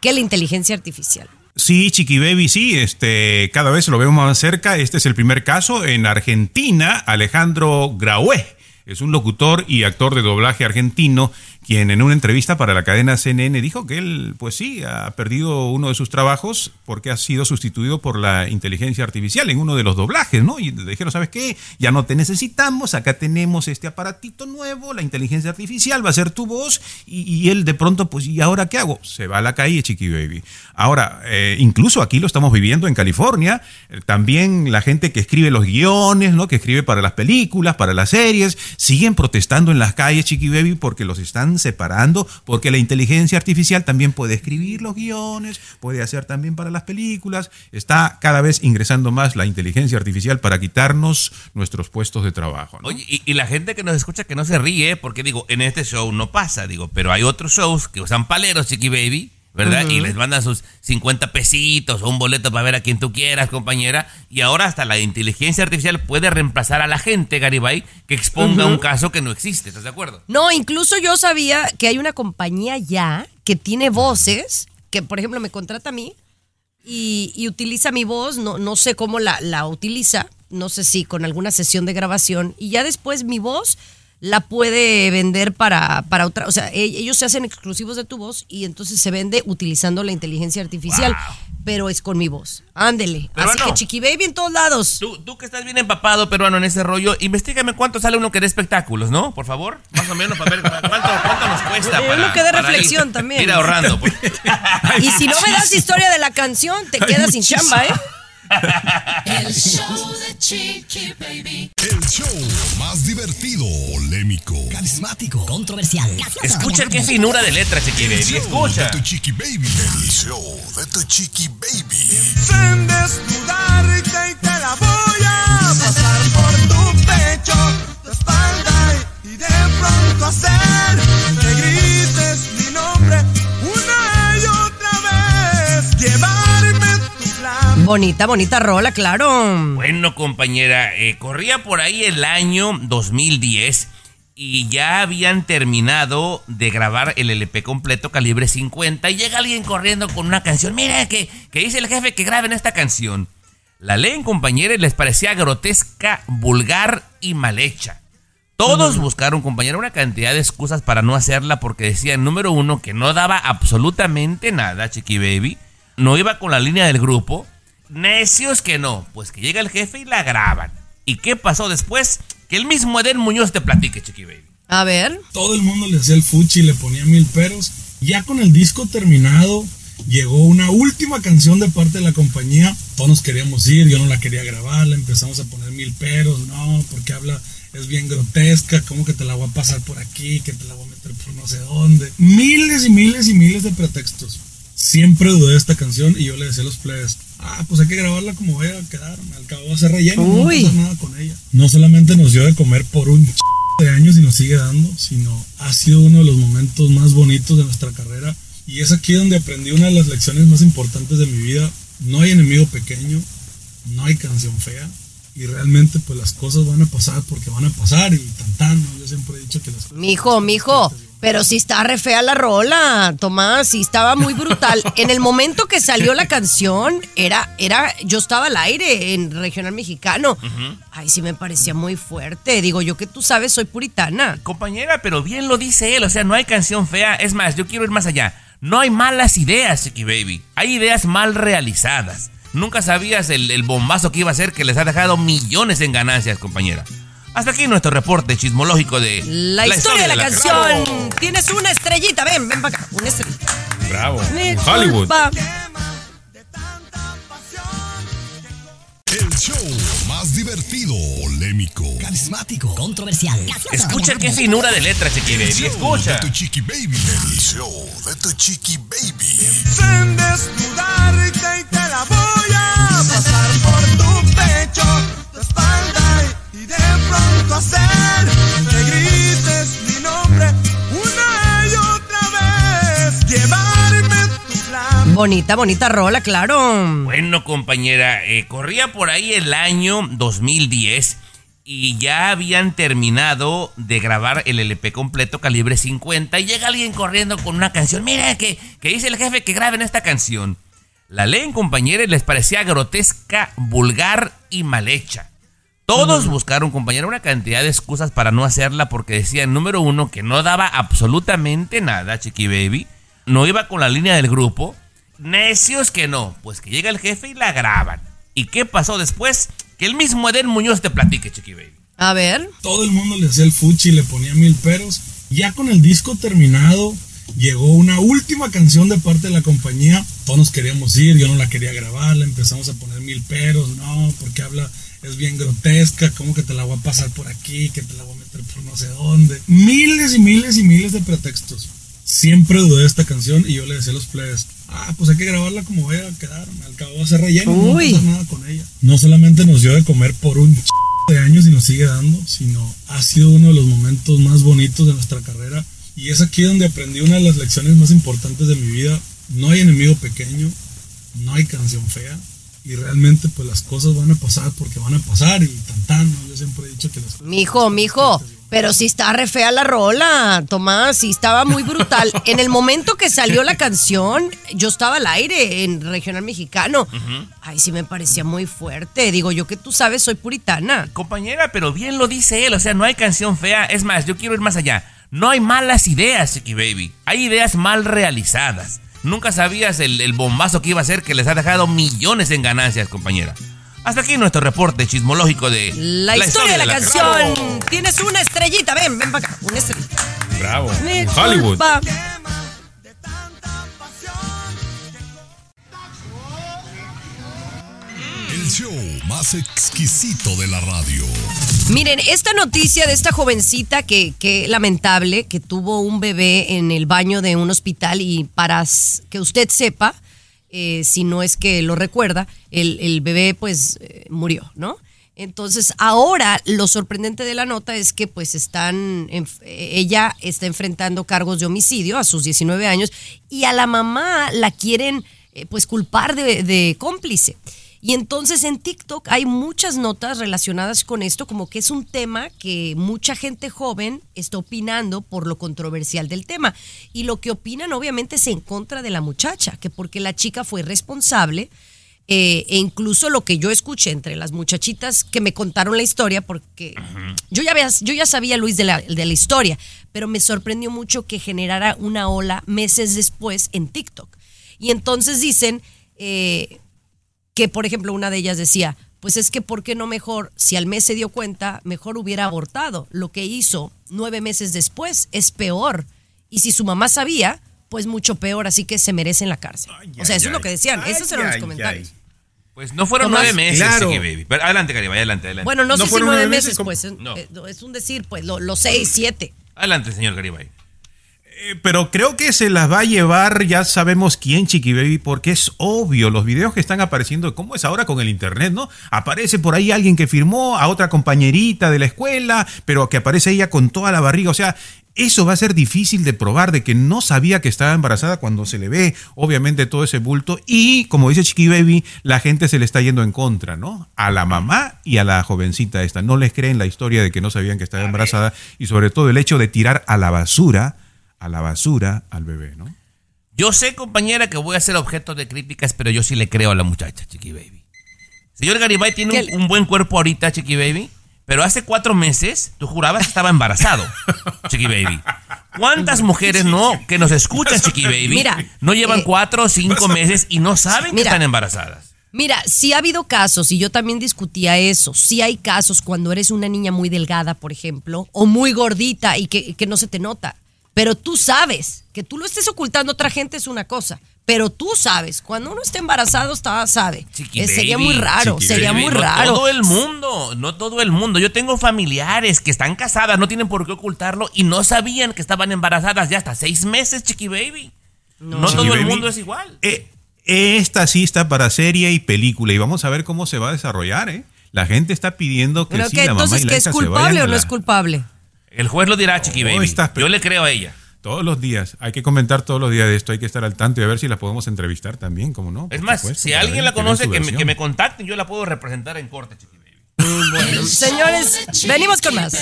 que la inteligencia artificial. Sí, Chiqui Baby, sí, este, cada vez lo vemos más cerca. Este es el primer caso en Argentina. Alejandro Graue es un locutor y actor de doblaje argentino quien en una entrevista para la cadena CNN dijo que él, pues sí, ha perdido uno de sus trabajos porque ha sido sustituido por la inteligencia artificial en uno de los doblajes, ¿no? Y le dijeron, ¿sabes qué? Ya no te necesitamos, acá tenemos este aparatito nuevo, la inteligencia artificial va a ser tu voz y, él de pronto, pues, ¿y ahora qué hago? Se va a la calle, Chiqui Baby. Ahora, eh, incluso aquí lo estamos viviendo en California, eh, también la gente que escribe los guiones, ¿no? Que escribe para las películas, para las series, siguen protestando en las calles, Chiqui Baby, porque los están separando, porque la inteligencia artificial también puede escribir los guiones, puede hacer también para las películas, está cada vez ingresando más la inteligencia artificial para quitarnos nuestros puestos de trabajo. Oye, y, y la gente que nos escucha que no se ríe, porque digo, en este show no pasa, digo, pero hay otros shows que usan paleros, Chiqui Baby, ¿verdad? Y les mandan sus 50 pesitos o un boleto para ver a quien tú quieras, compañera. Y ahora hasta la inteligencia artificial puede reemplazar a la gente, Garibay, que exponga un caso que no existe, ¿estás de acuerdo? No, incluso yo sabía que hay una compañía ya que tiene voces, que por ejemplo me contrata a mí y, y utiliza mi voz, no, no sé cómo la, la utiliza, no sé si con alguna sesión de grabación, y ya después mi voz la puede vender para, para otra, o sea, e- ellos se hacen exclusivos de tu voz y entonces se vende utilizando la inteligencia artificial. pero es con mi voz. Ándele. Así que Chiqui Baby en todos lados. Tú, tú que estás bien empapado, peruano, en ese rollo, investigame cuánto sale uno que dé espectáculos, ¿no? Por favor, más o menos, para ver cuánto, cuánto nos cuesta. Para, uno que dé reflexión ir- también. Ir ahorrando. pues. Y si no me das historia de la canción, te quedas sin chamba, ¿eh? El show de Chiqui Baby. El show más divertido, polémico, Carismático. Controversial. Escucha qué finura de letra, Chiqui Baby. show Escucha. de tu Chiqui Baby. El show de tu Chiqui Baby. Sin desnudarte y te la voy a pasar por tu pecho, tu espalda y, y de pronto hacer que grites mi nombre Bonita, bonita rola, claro. Bueno, compañera, eh, corría por ahí el año 2010 y ya habían terminado de grabar el LP completo calibre 50 y llega alguien corriendo con una canción. Mira, que, que dice el jefe que graben esta canción. La leen, compañera, y les parecía grotesca, vulgar y mal hecha. Todos buscaron, compañera, una cantidad de excusas para no hacerla porque decían, número uno, que no daba absolutamente nada, Chiqui Baby. No iba con la línea del grupo. Necios que no, pues que llega el jefe y la graban. ¿Y qué pasó después? Que el mismo Eden Muñoz te platique, Chiqui Baby. A ver. Todo el mundo le hacía el fuchi, le ponía mil peros. Ya con el disco terminado, llegó una última canción de parte de la compañía. Todos nos queríamos ir, yo no la quería grabar, le empezamos a poner mil peros. No, porque habla, es bien grotesca, como que te la voy a pasar por aquí, que te la voy a meter por no sé dónde. Miles y miles y miles de pretextos. Siempre dudé de esta canción y yo le decía a los players, ah, pues hay que grabarla como vaya a quedar, al cabo va a ser relleno, no Uy. pasar nada con ella. No solamente nos dio de comer por un ch de años y nos sigue dando, sino ha sido uno de los momentos más bonitos de nuestra carrera y es aquí donde aprendí una de las lecciones más importantes de mi vida. No hay enemigo pequeño, no hay canción fea y realmente pues las cosas van a pasar porque van a pasar y tan tan, ¿no? yo siempre he dicho que las Mijo, mijo, pero si está re fea la rola, Tomás, sí estaba muy brutal. En el momento que salió la canción, era, era, yo estaba al aire en regional mexicano. Ay, sí me parecía muy fuerte. Digo, yo que tú sabes, soy puritana. Compañera, pero bien lo dice él, o sea, no hay canción fea. Es más, yo quiero ir más allá. No hay malas ideas, Chiqui Baby. Hay ideas mal realizadas. Nunca sabías el, el bombazo que iba a ser que les ha dejado millones en ganancias, compañera. Hasta aquí nuestro reporte chismológico de La, historia, de la, canción. Tienes una estrellita, ven, ven para acá, una estrellita. Bravo. Mi Hollywood. culpa. El show más divertido, polémico, Carismático. Controversial. Escucha qué finura de letra, Chiqui Baby. show Escucha. de tu Chiqui Baby. El show de tu Chiqui Baby. Sin desnudarte y te la voy a pasar por tu pecho, tu espalda y, y pronto hacer que grites mi nombre una y otra vez. Llevarme tu flan. Bonita, bonita rola, claro. Bueno, compañera, eh, corría por ahí el año 2010 y ya habían terminado de grabar el LP completo calibre 50 y llega alguien corriendo con una canción. Mira, que, que dice el jefe que graben esta canción. La leen, compañera, y les parecía grotesca, vulgar y mal hecha. Todos buscaron, compañera, una cantidad de excusas para no hacerla porque decían, número uno, que no daba absolutamente nada, Chiqui Baby. No iba con la línea del grupo. Necios que no, pues que llega el jefe y la graban. ¿Y qué pasó después? Que el mismo Eden Muñoz te platique, Chiqui Baby. A ver. todo el mundo le hacía el fuchi, le ponía mil peros. Ya con el disco terminado, llegó una última canción de parte de la compañía. Todos nos queríamos ir, yo no la quería grabar, le empezamos a poner mil peros. No, porque habla, es bien grotesca, como que te la voy a pasar por aquí, que te la voy a meter por no sé dónde. Miles y miles y miles de pretextos. Siempre dudé de esta canción y yo le decía a los players, ah, pues hay que grabarla como vaya a quedar, al cabo va a ser relleno, no Uy. pasar nada con ella. No solamente nos dio de comer por un ch de años y nos sigue dando, sino ha sido uno de los momentos más bonitos de nuestra carrera y es aquí donde aprendí una de las lecciones más importantes de mi vida. No hay enemigo pequeño, no hay canción fea y realmente pues las cosas van a pasar porque van a pasar y tan tan, ¿no? yo siempre he dicho que las Mijo, mijo, pero si está re fea la rola, Tomás, sí estaba muy brutal. En el momento que salió la canción, yo estaba al aire en regional mexicano. Ay, sí me parecía muy fuerte. Digo, yo que tú sabes, soy puritana. Compañera, pero bien lo dice él, o sea, no hay canción fea. Es más, yo quiero ir más allá. No hay malas ideas, Chiqui Baby. Hay ideas mal realizadas. Nunca sabías el, el bombazo que iba a ser que les ha dejado millones en ganancias, compañera. Hasta aquí nuestro reporte chismológico de La, historia, de la, canción. Tienes una estrellita, ven, ven para acá. Una estrellita. Bravo. Hollywood. culpa. Más exquisito de la radio. Miren, esta noticia de esta jovencita que, que lamentable, que tuvo un bebé en el baño de un hospital y para que usted sepa, eh, si no es que lo recuerda, el, bebé pues eh, murió, ¿no? Entonces, ahora lo sorprendente de la nota es que pues están, ella está enfrentando cargos de homicidio a sus 19 años y a la mamá la quieren eh, pues culpar de cómplice. Y entonces en TikTok hay muchas notas relacionadas con esto, como que es un tema que mucha gente joven está opinando por lo controversial del tema. Y lo que opinan obviamente es en contra de la muchacha, que porque la chica fue responsable, eh, e incluso lo que yo escuché entre las muchachitas que me contaron la historia, porque yo ya, había- yo ya sabía, Luis, de la, de la historia, pero me sorprendió mucho que generara una ola meses después en TikTok. Y entonces dicen... eh, que por ejemplo una de ellas decía, pues es que ¿por qué no mejor, si al mes se dio cuenta, mejor hubiera abortado? Lo que hizo nueve meses después es peor. Y si su mamá sabía, pues mucho peor, así que se merece en la cárcel. o sea, eso es lo que decían, esos eran los comentarios. Pues no fueron Tomás, nueve meses, claro. Chiqui Baby. Pero adelante, Caribe, adelante, adelante. Bueno, no, sé si nueve meses, pues, es- No. es un decir, pues, lo- los seis, siete. Adelante, señor Garibay. Eh, Pero creo que se las va a llevar, ya sabemos quién, Chiqui Baby, porque es obvio, los videos que están apareciendo, ¿cómo es ahora con el internet, no? Aparece por ahí alguien que firmó a otra compañerita de la escuela, pero que aparece ella con toda la barriga, o sea, eso va a ser difícil de probar, de que no sabía que estaba embarazada cuando se le ve, obviamente, todo ese bulto, y como dice Chiqui Baby, la gente se le está yendo en contra, ¿no? A la mamá y a la jovencita esta, no les creen la historia de que no sabían que estaba embarazada, y sobre todo el hecho de tirar a la basura a la basura al bebé, ¿no? Yo sé, compañera, que voy a ser objeto de críticas, pero yo sí le creo a la muchacha, Chiqui Baby. Señor Garibay tiene un, un buen cuerpo ahorita, Chiqui Baby, pero hace cuatro meses tú jurabas que estaba embarazado, Chiqui Baby. ¿Cuántas mujeres no que nos escuchan, Chiqui Baby, Mira, no llevan eh, cuatro o cinco meses y no saben que están embarazadas? Mira, sí ha habido casos, y yo también discutía eso, sí hay casos cuando eres una niña muy delgada, por ejemplo, o muy gordita y que, que no se te nota. Pero tú sabes, que tú lo estés ocultando a otra gente es una cosa, pero tú sabes, cuando uno está embarazado, está, sabe. Chiqui Eh, sería Baby, muy raro, sería Baby, muy no raro. todo el mundo, no todo el mundo. Yo tengo familiares que están casadas, no tienen por qué ocultarlo y no sabían que estaban embarazadas ya hasta seis meses, Chiqui Baby. No, Chiqui todo el mundo es igual. Eh, esta sí está para serie y película y vamos a ver cómo se va a desarrollar, ¿eh? La gente está pidiendo que Pero sí, que la mamá entonces, y la ¿que es hija se culpable vayan o no la- es culpable? El juez lo dirá, Chiqui Baby. estás- Yo le creo a ella. Todos los días, hay que comentar todos los días de esto, hay que estar al tanto y a ver si la podemos entrevistar también, ¿cómo no? Es más, supuesto, si alguien la conoce, que me, que me contacten, yo la puedo representar en corte, Chiqui Baby. Señores, venimos con más.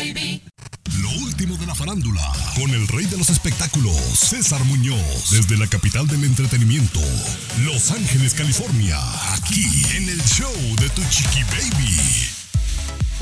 Lo último de la farándula, con el rey de los espectáculos, César Muñoz, desde la capital del entretenimiento, Los Ángeles, California, aquí en el show de tu chiqui baby.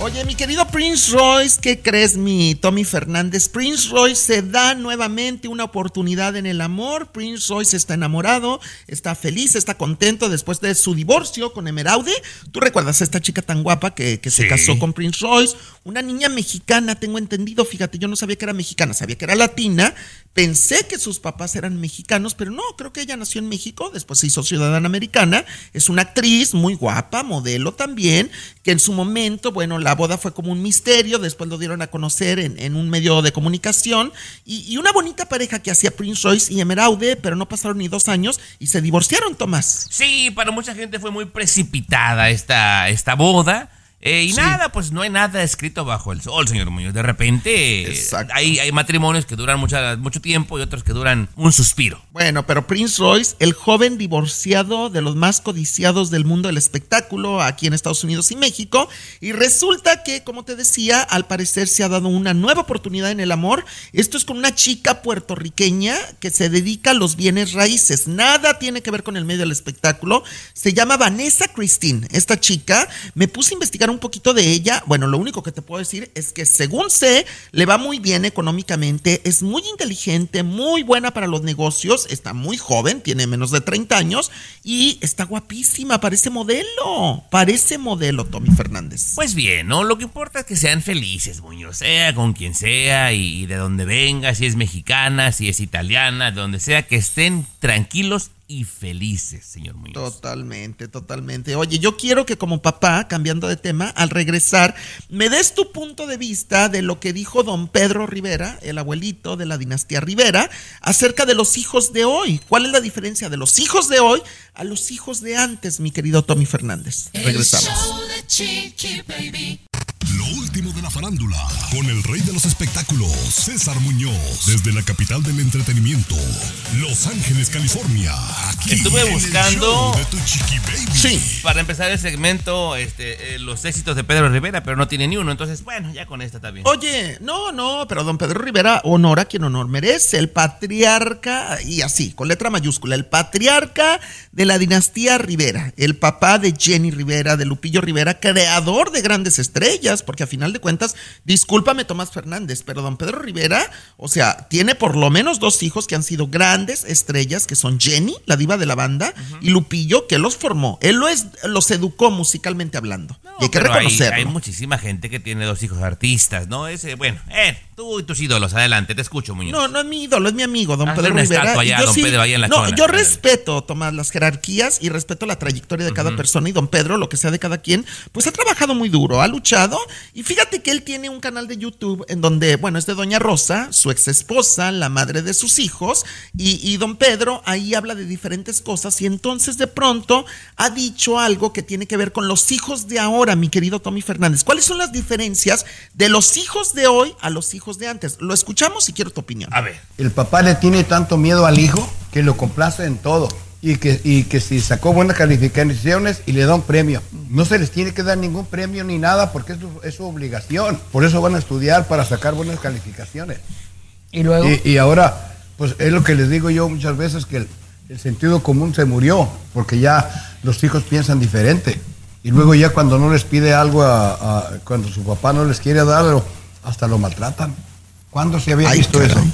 Oye, mi querido Prince Royce, ¿qué crees, mi Tommy Fernández? Prince Royce se da nuevamente una oportunidad en el amor. Prince Royce está enamorado, está feliz, está contento después de su divorcio con Emeraude. ¿Tú recuerdas a esta chica tan guapa que, que se casó con Prince Royce? Una niña mexicana, tengo entendido. Fíjate, yo no sabía que era mexicana, sabía que era latina. Pensé que sus papás eran mexicanos, pero no, creo que ella nació en México, después se hizo ciudadana americana. Es una actriz muy guapa, modelo también, que en su momento, bueno, la boda fue como un misterio, después lo dieron a conocer en, en un medio de comunicación. Y, y una bonita pareja que hacía Prince Royce y Emeraude, pero no pasaron ni dos años y se divorciaron, Tomás. Sí, para mucha gente fue muy precipitada esta, esta boda. Eh, y Sí. nada, pues no hay nada escrito bajo el sol, señor Muñoz. De repente hay, hay matrimonios que duran mucha- mucho tiempo y otros que duran un suspiro. Bueno, pero Prince Royce, el joven divorciado de los más codiciados del mundo del espectáculo aquí en Estados Unidos y México, y resulta que, como te decía, al parecer se ha dado una nueva oportunidad en el amor. Esto es con una chica puertorriqueña que se dedica a los bienes raíces. Nada tiene que ver con el medio del espectáculo. Se llama Vanessa Christine. Esta chica me puse a investigar un poquito de ella. Bueno, lo único que te puedo decir es que según sé, le va muy bien económicamente, es muy inteligente, muy buena para los negocios, está muy joven, tiene menos de 30 años y está guapísima, parece modelo, parece modelo Tommy Fernández. Pues bien, ¿no? Lo que importa es que sean felices, Muñoz, sea con quien sea y de donde venga, si es mexicana, si es italiana, de donde sea, que estén tranquilos y felices, señor Muñoz. Totalmente, totalmente. Oye, yo quiero que como papá, cambiando de tema, al regresar, me des tu punto de vista de lo que dijo don Pedro Rivera, el abuelito de la dinastía Rivera, acerca de los hijos de hoy. ¿Cuál es la diferencia de los hijos de hoy a los hijos de antes, mi querido Tommy Fernández? Regresamos. Lo último de la farándula, con el rey de los espectáculos, César Muñoz, desde la capital del entretenimiento, Los Ángeles, California. Aquí Estuve buscando- show de tu chiqui baby. Sí. Para empezar el segmento, este, eh, los éxitos de Pedro Rivera, pero no tiene ni uno, entonces, bueno, ya con esta está bien. Oye, no, no, pero don Pedro Rivera honora a quien honor merece, el patriarca, y así, con letra mayúscula, el patriarca de la dinastía Rivera, el papá de Jenny Rivera, de Lupillo Rivera, creador de grandes estrellas, porque a final de cuentas, discúlpame Tomás Fernández, pero don Pedro Rivera, o sea, tiene por lo menos dos hijos que han sido grandes estrellas, que son Jenny, la diva de la banda, y Lupillo, que los formó. Él lo es- los educó musicalmente hablando. y hay que Pero hay, reconocerlo. hay muchísima gente que tiene dos hijos artistas, ¿no? Ese, bueno, eh, tú y tus ídolos, adelante, te escucho, Muñoz. No, no es mi ídolo, es mi amigo, don Hazle Pedro una Rivera. estatua y allá, yo don sí- Pedro, ahí en la no, yo respeto, Tomás, las jerarquías y respeto la trayectoria de cada persona y don Pedro, lo que sea de cada quien, pues ha trabajado muy duro, ha luchado y fíjate que él tiene un canal de YouTube en donde, bueno, es de doña Rosa, su ex esposa, la madre de sus hijos y, y don Pedro ahí habla de diferentes cosas y entonces de pronto ha dicho algo que tiene que ver con los hijos de ahora, mi querido Tommy Fernández. ¿Cuáles son las diferencias de los hijos de hoy a los hijos de antes? Lo escuchamos y quiero tu opinión. A ver. El papá le tiene tanto miedo al hijo que lo complace en todo. Y que, y que si sacó buenas calificaciones y le da un premio. No se les tiene que dar ningún premio ni nada porque es su, es su obligación. Por eso van a estudiar para sacar buenas calificaciones. Y luego. Y, y ahora, pues es lo que les digo yo muchas veces que el, el sentido común se murió porque ya los hijos piensan diferente. Y luego ya cuando no les pide algo, a- a- cuando su papá no les quiere darlo, hasta lo maltratan. ¿Cuándo se había Ay, visto caray. eso?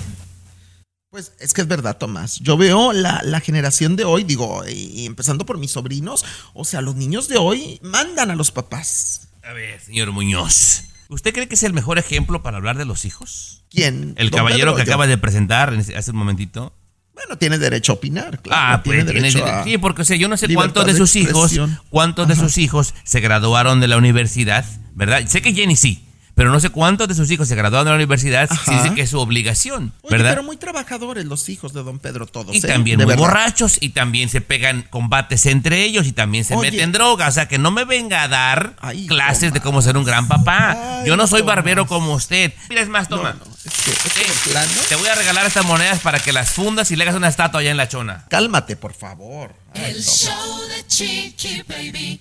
Pues es que es verdad, Tomás. Yo veo la, la generación de hoy, digo, y, y empezando por mis sobrinos, o sea, los niños de hoy mandan a los papás. A ver, señor Muñoz. ¿Usted cree que es el mejor ejemplo para hablar de los hijos? ¿Quién? El ¿Don caballero Pedro que yo? acaba de presentar en ese- hace un momentito. Bueno, tiene derecho a opinar, claro. Ah, pues tiene derecho a Sí, porque o sea, yo no sé cuántos de sus hijos, cuántos de sus hijos se graduaron de la universidad, ¿verdad? Sé que Jenny sí, pero no sé cuántos de sus hijos se graduaron de la universidad, si Ajá. dice que es su obligación, Oye, ¿verdad? pero muy trabajadores los hijos de don Pedro todos. Y ¿eh? también De muy verdad. borrachos y también se pegan combates entre ellos y también se Oye. meten drogas. O sea, que no me venga a dar Ay, clases de cómo ser un gran papá. Ay, Yo no soy Tomás. barbero como usted. Mira, es más, toma. No, no, es que, es que de plano, Te voy a regalar estas monedas para que las fundas y le hagas una estatua allá en la chona. cálmate, por favor. Ay, Tomás. show de Chiqui Baby.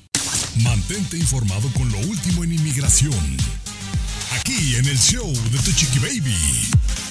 Mantente informado con lo último en inmigración. Aquí en el show de tu chiqui baby.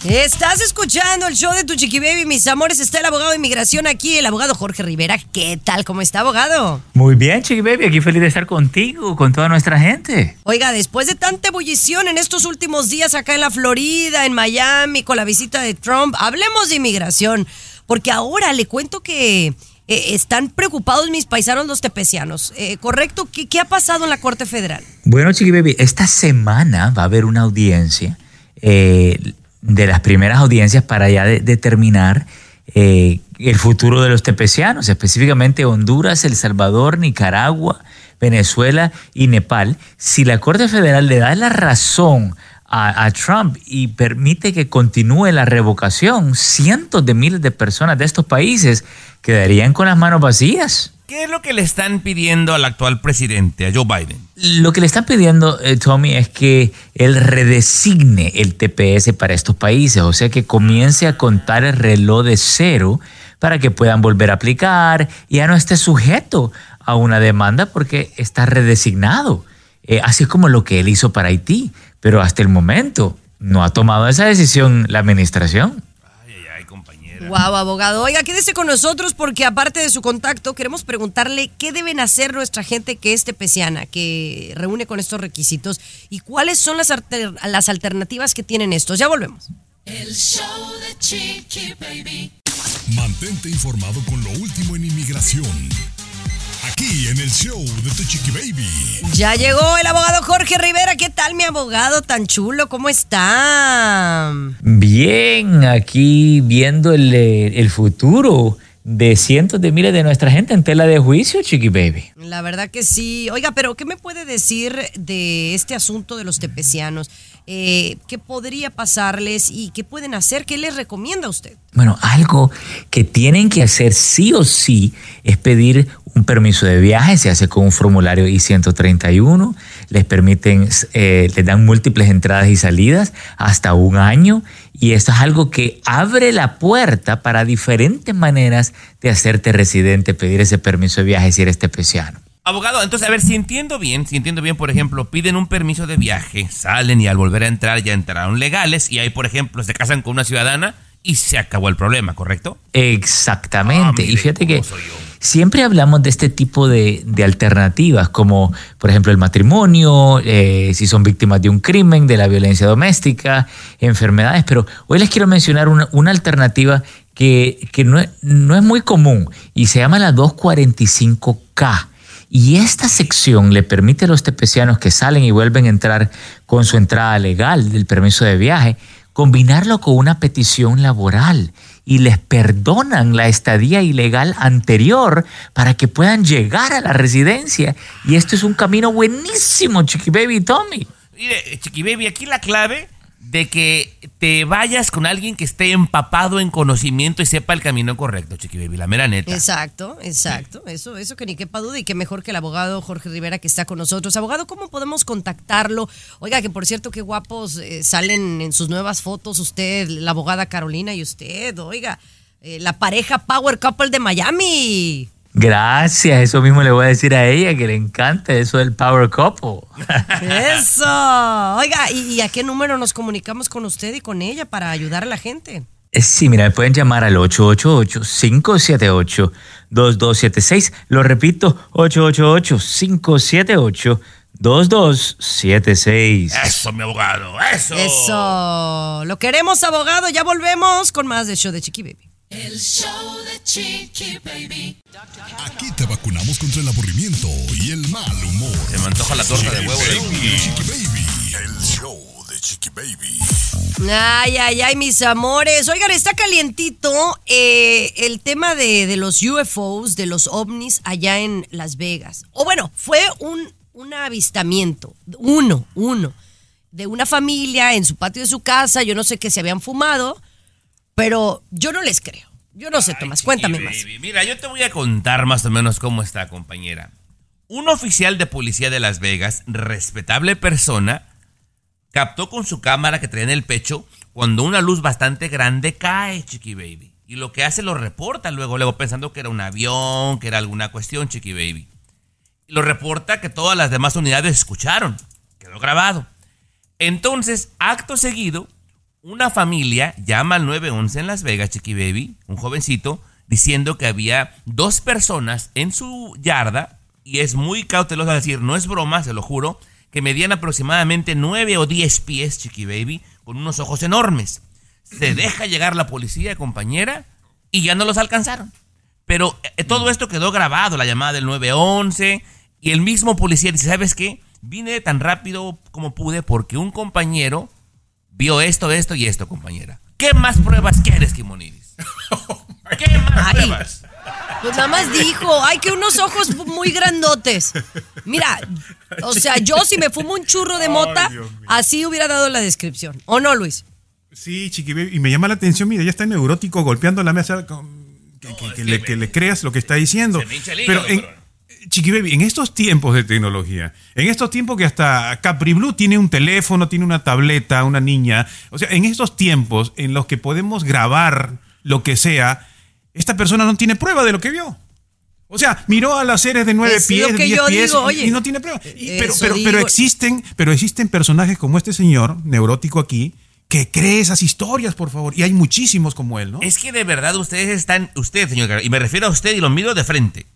Estás escuchando el show de tu chiqui baby, mis amores. Está el abogado de inmigración aquí, el abogado Jorge Rivera. ¿Qué tal? ¿Cómo está, abogado? Muy bien, Chiqui Baby, aquí feliz de estar contigo, con toda nuestra gente. Oiga, después de tanta ebullición en estos últimos días acá en la Florida, en Miami, con la visita de Trump, hablemos de inmigración, porque ahora le cuento que eh, están preocupados mis paisanos los tepecianos. Eh, ¿Correcto? ¿Qué, qué ha pasado en la Corte Federal? Bueno, Chiqui Baby, esta semana va a haber una audiencia, eh, de las primeras audiencias para ya de- determinar el futuro de los tepecianos, específicamente Honduras, El Salvador, Nicaragua, Venezuela y Nepal. Si la Corte Federal le da la razón a, a Trump y permite que continúe la revocación, cientos de miles de personas de estos países quedarían con las manos vacías. ¿Qué es lo que le están pidiendo al actual presidente, a Joe Biden? Lo que le están pidiendo, eh, Tommy, es que él redesigne el TPS para estos países, o sea, que comience a contar el reloj de cero para que puedan volver a aplicar y ya no esté sujeto a una demanda porque está redesignado, Eh, así como lo que él hizo para Haití, pero hasta el momento no ha tomado esa decisión la administración. Wow, abogado. Oiga, quédese con nosotros porque aparte de su contacto, queremos preguntarle qué deben hacer nuestra gente que es tepeciana, que reúne con estos requisitos y cuáles son las, alter- las alternativas que tienen estos. Ya volvemos. El show de Chiqui Baby. Mantente informado con lo último en inmigración. Aquí en el show de Tu Chiqui Baby. Ya llegó el abogado Jorge Rivera. ¿Qué tal, mi abogado tan chulo? ¿Cómo está? Bien, aquí viendo el, eh, el futuro de cientos de miles de nuestra gente en tela de juicio, Chiqui Baby. La verdad que sí. Oiga, pero ¿qué me puede decir de este asunto de los tepecianos? Eh, ¿Qué podría pasarles y qué pueden hacer? ¿Qué les recomienda usted? Bueno, algo que tienen que hacer sí o sí es pedir un permiso de viaje, se hace con un formulario I-131, les permiten, eh, les dan múltiples entradas y salidas hasta un año y esto es algo que abre la puerta para diferentes maneras de hacerte residente, pedir ese permiso de viaje si eres tepeciano. Abogado, entonces, a ver, si entiendo bien, si entiendo bien, por ejemplo, piden un permiso de viaje, salen y al volver a entrar ya entraron legales y ahí, por ejemplo, se casan con una ciudadana y se acabó el problema, ¿correcto? Exactamente. y fíjate que siempre hablamos de este tipo de, alternativas, como por ejemplo el matrimonio, eh, si son víctimas de un crimen, de la violencia doméstica, enfermedades, pero hoy les quiero mencionar una, una alternativa que, que no, no es muy común y se llama la 245K. Y esta sección le permite a los tepecianos que salen y vuelven a entrar con su entrada legal del permiso de viaje, combinarlo con una petición laboral y les perdonan la estadía ilegal anterior para que puedan llegar a la residencia. Y esto es un camino buenísimo, Chiqui Baby Tommy. Mire, Chiqui Baby, aquí la clave de que te vayas con alguien que esté empapado en conocimiento y sepa el camino correcto, Chiqui Baby, la mera neta. Exacto, exacto. Eso, eso que ni quepa duda y que mejor que el abogado Jorge Rivera que está con nosotros. Abogado, ¿cómo podemos contactarlo? Oiga, que por cierto, qué guapos eh, salen en sus nuevas fotos usted, la abogada Carolina y usted. Oiga, eh, la pareja Power Couple de Miami. Gracias, eso mismo le voy a decir a ella, que le encanta eso del Power Couple. Eso. Oiga, ¿y, y a qué número nos comunicamos con usted y con ella para ayudar a la gente? Eh, Sí, mira, me pueden llamar al 888-578-2276. Lo repito, 888-578-2276. Eso, mi abogado, eso. Eso. Lo queremos, abogado. Ya volvemos con más de show de Chiqui Baby. El show de Chiqui Baby. Aquí te vacunamos contra el aburrimiento y el mal humor. Se me antoja la torta de huevo de Chiqui Baby. El show de Chiqui Baby. Ay, ay, ay, mis amores. Oigan, está calientito eh, el tema de, de los UFOs, de los ovnis allá en Las Vegas. O bueno, fue un, un avistamiento, uno, uno, de una familia en su patio de su casa. Yo no sé qué se habían fumado, pero yo no les creo. Yo no sé, Tomás, cuéntame más. Mira, yo te voy a contar más o menos cómo está, compañera. Un oficial de policía de Las Vegas, respetable persona, captó con su cámara que traía en el pecho cuando una luz bastante grande cae, Chiqui Baby. Y lo que hace lo reporta luego, luego pensando que era un avión, que era alguna cuestión, Chiqui Baby. Y lo reporta que todas las demás unidades escucharon. Quedó grabado. Entonces, acto seguido, una familia llama al 911 en Las Vegas, Chiqui Baby, un jovencito, diciendo que había dos personas en su yarda, y es muy cauteloso a decir, no es broma, se lo juro, que medían aproximadamente 9 o 10 pies, Chiqui Baby, con unos ojos enormes. Se deja llegar la policía, compañera, y ya no los alcanzaron. Pero eh, todo esto quedó grabado, la llamada del 911, y el mismo policía dice, ¿sabes qué? Vine tan rápido como pude porque un compañero vio esto, esto y esto, compañera. ¿Qué más pruebas quieres, Kimonidis? ¿Qué más Ay. pruebas? Pues nada más dijo, ay, que unos ojos muy grandotes. Mira, o sea, yo si me fumo un churro de mota, así hubiera dado la descripción. ¿O no, Luis? Sí, Chiqui y me llama la atención, mira, ya está neurótico golpeando la mesa, que, que- que le, que le creas lo que está diciendo. Se me hincha el hígado, Pero en, Chiqui Baby, en estos tiempos de tecnología, en estos tiempos que hasta Capri Blue tiene un teléfono, tiene una tableta, una niña, o sea, en estos tiempos en los que podemos grabar lo que sea, esta persona no tiene prueba de lo que vio. O sea, miró a las series de nueve Es pies, de diez pies digo, y- oye. y no tiene prueba. Y- pero, pero, pero existen, pero existen personajes como este señor neurótico aquí que cree esas historias, por favor. Y hay muchísimos como él, ¿no? Es que de verdad ustedes están, usted, señor, y me refiero a usted y lo miro de frente.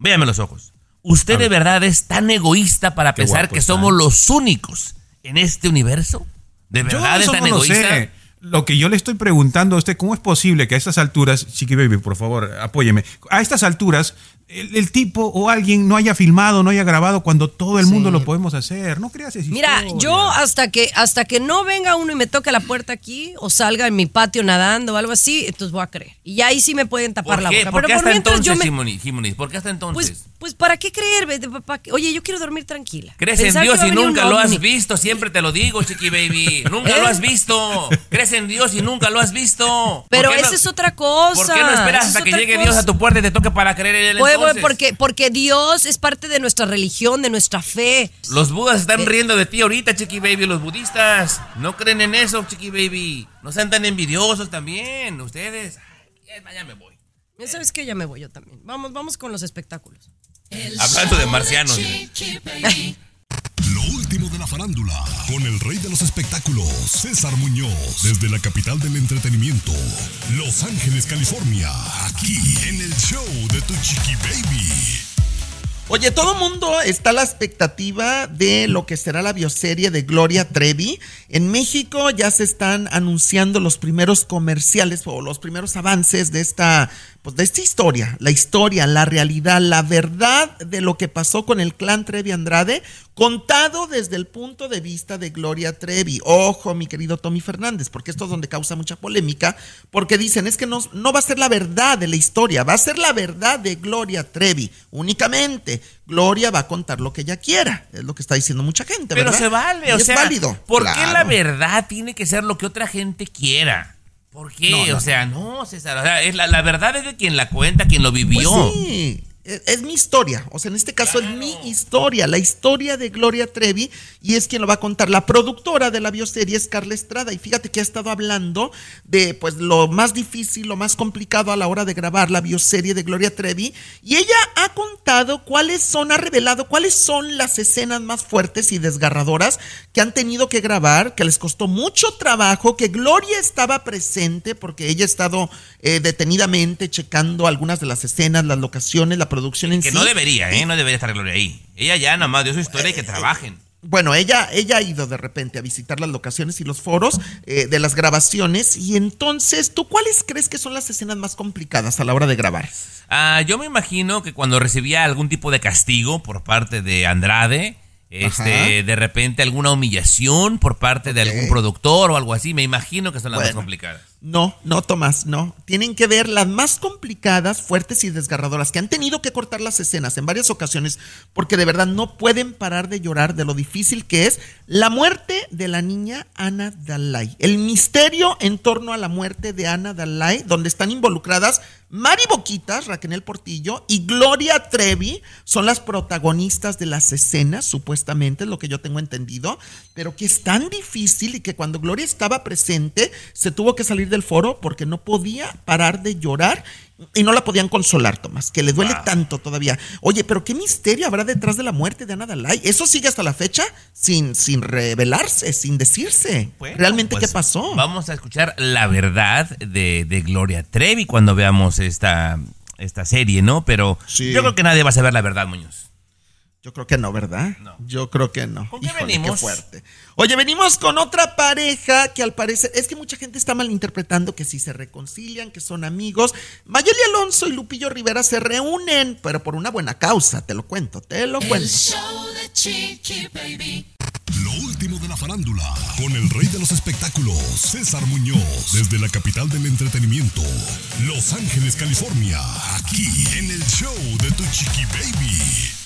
Véame los ojos. Usted de ver. verdad es tan egoísta para Qué pensar que somos ¿eh? los únicos en este universo. ¿De Yo verdad es tan no egoísta? sé. Lo que yo le estoy preguntando a usted, ¿cómo es posible que a estas alturas, Chiqui Baby, por favor, apóyeme, a estas alturas el, el tipo o alguien no haya filmado, no haya grabado cuando todo el mundo lo podemos hacer? No creas esa Mira, yo hasta que hasta que no venga uno y me toque la puerta aquí o salga en mi patio nadando o algo así, entonces voy a creer. Y ahí sí me pueden tapar ¿Por la qué? boca. ¿Por qué Pero por hasta entonces, yo me? ¿Por qué hasta entonces? pues pues para qué creer, Oye, yo quiero dormir tranquila. Crees en Pensar Dios y nunca lo has visto, siempre te lo digo, Chiqui Baby. Nunca ¿Eh? lo has visto. Crees en Dios y nunca lo has visto. ¿Por Pero qué no- esa es otra cosa. ¿Por qué no esperas es hasta que llegue cosa. Dios a tu puerta y te toque para creer en él Entonces? porque porque Dios es parte de nuestra religión, de nuestra fe. Los budas Eh. están riendo de ti ahorita, Chiqui Baby. Los budistas no creen en eso, Chiqui Baby. No sean tan envidiosos también, ustedes. Ay, ya, me voy. Ya sabes que ya me voy yo también. Vamos, vamos con los espectáculos. Hablando de marcianos. Lo último la farándula, con el rey de los espectáculos, César Muñoz, desde la capital del entretenimiento, Los Ángeles, California, aquí en el show de Tu Chiqui Baby. Oye, todo mundo está a la expectativa de lo que será la bioserie de Gloria Trevi. En México ya se están anunciando los primeros comerciales o los primeros avances de esta, pues de esta historia, la historia, la realidad, la verdad de lo que pasó con el clan Trevi Andrade, contado desde el punto de vista de Gloria Trevi. Ojo, mi querido Tommy Fernández, porque esto es donde causa mucha polémica, porque dicen es que no, no va a ser la verdad de la historia, va a ser la verdad de Gloria Trevi únicamente. Gloria va a contar lo que ella quiera, es lo que está diciendo mucha gente. Pero ¿verdad? se vale, Y o es sea, válido. ¿por qué la verdad tiene que ser lo que otra gente quiera? ¿Por qué? No, no, o sea, no, César, o sea, es la, la verdad es de quien la cuenta, quien lo vivió. Pues sí, es, mi historia. O sea, en este caso es mi historia, la historia de Gloria Trevi, y es quien lo va a contar. La productora de la bioserie es Carla Estrada, y fíjate que ha estado hablando de pues lo más difícil, lo más complicado a la hora de grabar la bioserie de Gloria Trevi, y ella ha contado cuáles son, ha revelado cuáles son las escenas más fuertes y desgarradoras que han tenido que grabar, que les costó mucho trabajo, que Gloria estaba presente porque ella ha estado eh, detenidamente checando algunas de las escenas, las locaciones, la producción en Que sí. no debería, ¿eh? No debería estar Gloria ahí. Ella ya nada más dio su historia y que trabajen. Bueno, ella, ella ha ido de repente a visitar las locaciones y los foros eh, de las grabaciones. Y entonces, ¿tú cuáles crees que son las escenas más complicadas a la hora de grabar? Ah, yo me imagino que cuando recibía algún tipo de castigo por parte de Andrade, este, Ajá. de repente alguna humillación por parte de algún productor o algo así, me imagino que son las más complicadas. No, no, Tomás, no. Tienen que ver las más complicadas, fuertes y desgarradoras, que han tenido que cortar las escenas en varias ocasiones, porque de verdad no pueden parar de llorar de lo difícil que es la muerte de la niña Ana Dalai. El misterio en torno a la muerte de Ana Dalai, donde están involucradas Mari Boquitas, Raquel Portillo y Gloria Trevi, son las protagonistas de las escenas, supuestamente, es lo que yo tengo entendido, pero que es tan difícil y que cuando Gloria estaba presente, se tuvo que salir del foro porque no podía parar de llorar y no la podían consolar, Tomás, que le duele tanto todavía. Oye, pero qué misterio habrá detrás de la muerte de Ana Dalai. Eso sigue hasta la fecha sin, sin revelarse, sin decirse. Bueno, Realmente, pues, ¿qué pasó? Vamos a escuchar la verdad de, de Gloria Trevi cuando veamos esta, esta serie, ¿no? Pero Sí. yo creo que nadie va a saber la verdad, Muñoz. Yo creo que no, ¿verdad? Yo creo que no. ¿Con qué Híjole, venimos? Qué fuerte. Oye, venimos con otra pareja que al parecer es que mucha gente está malinterpretando que si se reconcilian, que son amigos. Mayeli Alonso y Lupillo Rivera se reúnen, pero por una buena causa, te lo cuento, te lo El cuento. show de Chiqui Baby. Lo último de la farándula, con el rey de los espectáculos, César Muñoz, desde la capital del entretenimiento, Los Ángeles, California, aquí en el show de Tu Chiqui Baby.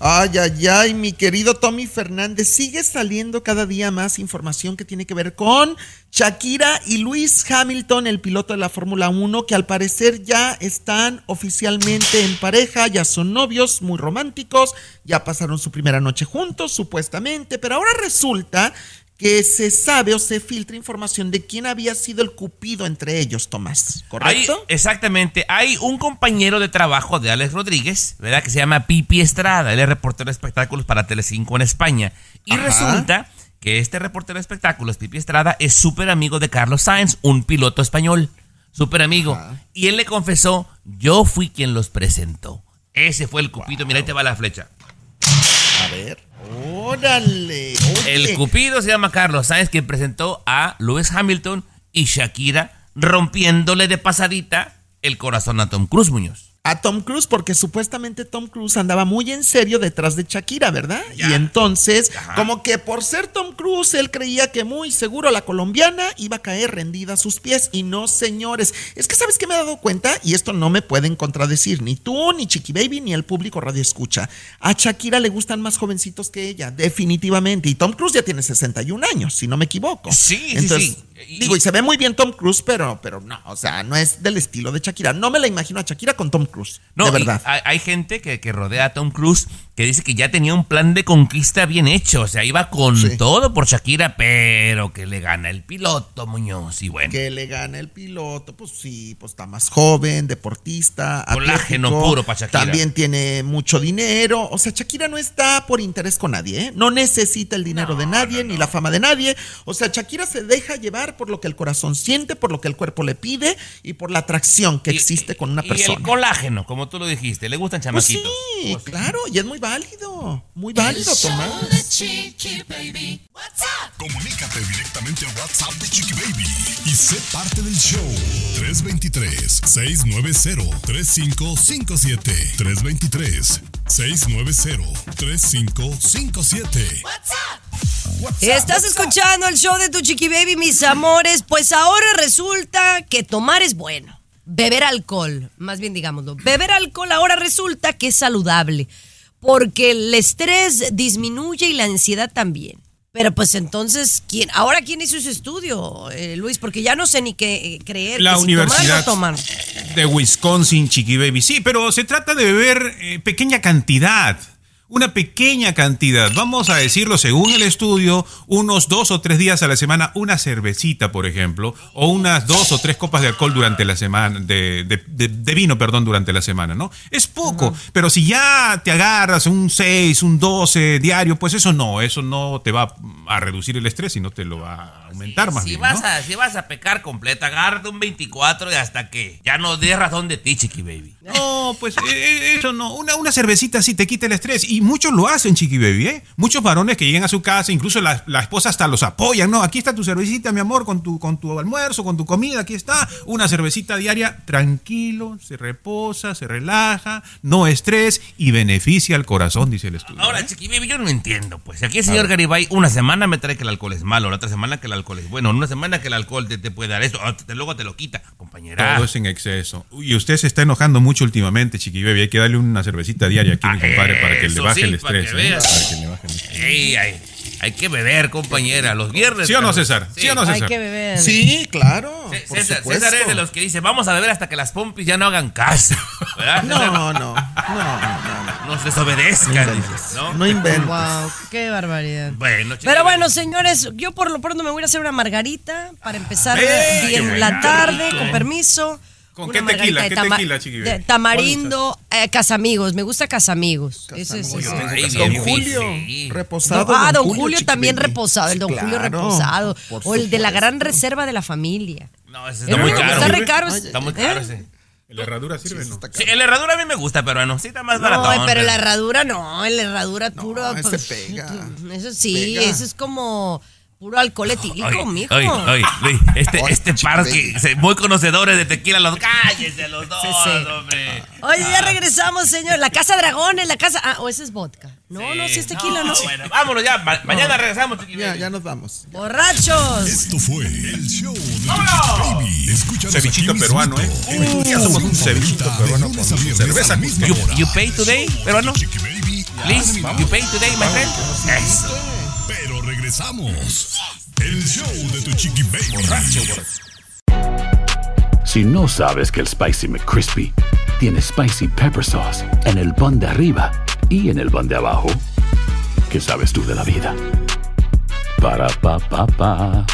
Ay, ay, ay, mi querido Tommy Fernández, sigue saliendo cada día más información que tiene que ver con Shakira y Luis Hamilton, el piloto de la Fórmula 1, que al parecer ya están oficialmente en pareja, ya son novios muy románticos, ya pasaron su primera noche juntos, supuestamente, pero ahora resulta que se sabe o se filtra información de quién había sido el cupido entre ellos, Tomás, ¿correcto? Hay- exactamente. Hay un compañero de trabajo de Alex Rodríguez, ¿verdad? Que se llama Pipi Estrada. Él es reportero de espectáculos para Telecinco en España. Y Ajá. resulta que este reportero de espectáculos, Pipi Estrada, es súper amigo de Carlos Sainz, un piloto español. Súper amigo. Y él le confesó, yo fui quien los presentó. Ese fue el cupido. Mira, ahí te va la flecha. A ver. Órale. El cupido se llama Carlos Sainz, quien presentó a Lewis Hamilton y Shakira, rompiéndole de pasadita el corazón a Tom Cruise Muñoz. A Tom Cruise porque supuestamente Tom Cruise andaba muy en serio detrás de Shakira, ¿verdad? Y entonces, como que por ser Tom Cruise, él creía que muy seguro la colombiana iba a caer rendida a sus pies. Y no, señores. Es que, ¿sabes qué me he dado cuenta? Y esto no me pueden contradecir, ni tú, ni Chiqui Baby, ni el público radio escucha. A Shakira le gustan más jovencitos que ella, definitivamente. Y Tom Cruise ya tiene 61 años, si no me equivoco. Sí, sí, Entonces, sí. Digo, y se ve muy bien Tom Cruise, pero, pero no, o sea, no es del estilo de Shakira. No me la imagino a Shakira con Tom Cruise. No, de verdad. Hay, hay gente que, que rodea a Tom Cruise que dice que ya tenía un plan de conquista bien hecho. O sea, iba con todo por Shakira, pero que le gana el piloto, Muñoz. Y bueno. Que le gana el piloto, pues sí, pues está más joven, deportista, Colágeno atlético, puro pa' Shakira. También tiene mucho dinero. O sea, Shakira no está por interés con nadie, ¿eh? No necesita el dinero de nadie, ni la fama de nadie. O sea, Shakira se deja llevar por lo que el corazón siente, por lo que el cuerpo le pide y por la atracción que existe con una Y persona. el colágeno, como tú lo dijiste, le gustan Pues chamaquitos. sí, claro, y es muy válido. Muy válido, Tomás. Comunícate directamente a WhatsApp de Chiqui Baby y sé parte del show. 323-690-3557. 323-690-3557. Estás escuchando el show de tu chiqui baby, mis amores. Pues ahora resulta que tomar es bueno. Beber alcohol, más bien digámoslo. Beber alcohol ahora resulta que es saludable. Porque el estrés disminuye y la ansiedad también. Pero pues entonces, ¿quién? Ahora, ¿quién hizo ese estudio, eh, Luis? Porque ya no sé ni qué eh, creer. La que si Universidad de Wisconsin, Chiqui Baby. Sí, pero se trata de beber eh, pequeña cantidad. Una pequeña cantidad. Vamos a decirlo según el estudio, unos dos o tres días a la semana, una cervecita, por ejemplo, o unas dos o tres copas de alcohol durante la semana, de, de- de- de vino, perdón, durante la semana, ¿no? Es poco, pero si ya te agarras un 6, un 12 diario, pues eso no, eso no te va a reducir el estrés, sino te lo va a aumentar más Si bien, vas, ¿no? a, si vas a pecar completa, agárrate un 24 y hasta que ya no dé razón de ti, Chiqui Baby. No, pues eh, eh, eso no. Una, una cervecita sí te quita el estrés. Y muchos lo hacen, Chiqui Baby, ¿eh? Muchos varones que llegan a su casa, incluso la, la esposa hasta los apoyan. No, aquí está tu cervecita, mi amor, con tu, con tu almuerzo, con tu comida, aquí está. Una cervecita diaria, tranquilo, se reposa, se relaja, no estrés y beneficia al corazón, dice el estudio. Ahora, Chiqui Baby, yo no entiendo. Pues aquí el señor Garibay una semana me trae que el alcohol es malo, la otra semana que el alcohol es bueno, una semana que el alcohol te, te puede dar esto, ah, luego te lo quita, compañera. Todo es en exceso. Y usted se está enojando mucho últimamente, Chiqui Baby. Hay que darle una cervecita diaria aquí, mi compadre, para que le eso baje sí, el para estrés. que ¿eh? veas. Para que le baje el estrés. Ey, ay, hay que beber, compañera, los viernes. ¿Sí o no. César? ¿Sí o no, César? Hay que beber. Sí, claro. C- por César, supuesto. César es de los que dice, vamos a beber hasta que las pompis ya no hagan caso. ¿verdad? No, no, no, no. Nos desobedezcan, dices, ¿no? No inventes. Wow, qué barbaridad. Bueno, Pero bueno, señores, yo por lo pronto me voy a hacer una margarita para empezar bien la tarde, rico. con permiso. ¿Con qué tequila? ¿Qué tama- tequila, Chiqui Baby? de Tamarindo, eh, Casamigos. Me gusta Casamigos. Ese es- ese. Ay, Don Julio, difícil. reposado. ah, don Julio, Chiqui también reposado, el Sí, don Julio claro, reposado. por O el de la gran reserva de la familia. No, ese El está muy caro. Está re caro. es- Está muy ¿eh? caro ese. ¿La herradura sirve no? Sí, el herradura a mí me gusta, pero bueno, sí está más barato. No, pero la herradura no, la herradura puro. ese pues, pega. Eso sí, Pega. eso es como puro alcohol etílico, Oye, mijo. oye, oye, Luis, este, este Chiqui par Baby. que se- muy conocedores de tequila, los cállense los dos, Sí, sí. hombre. Oye, ya regresamos, señor. La casa dragones, la casa. Ah, o ese es vodka. No, no, si es tequila, ¿no? Bueno, vámonos ya. ma- mañana regresamos, Ya, ya nos vamos. ¡Borrachos! Esto fue el show de. Escúchanos Cevichito peruano, ¿eh? en Ya somos un cevichito peruano con cerveza misma You, you pay today, peruano? Please, you pay today, my friend. Eso. Regresamos. El show de tu Chiqui Baby. Si no sabes que el Spicy McCrispy tiene Spicy Pepper Sauce en el pan de arriba y en el pan de abajo, ¿qué sabes tú de la vida? Para, pa, pa, pa.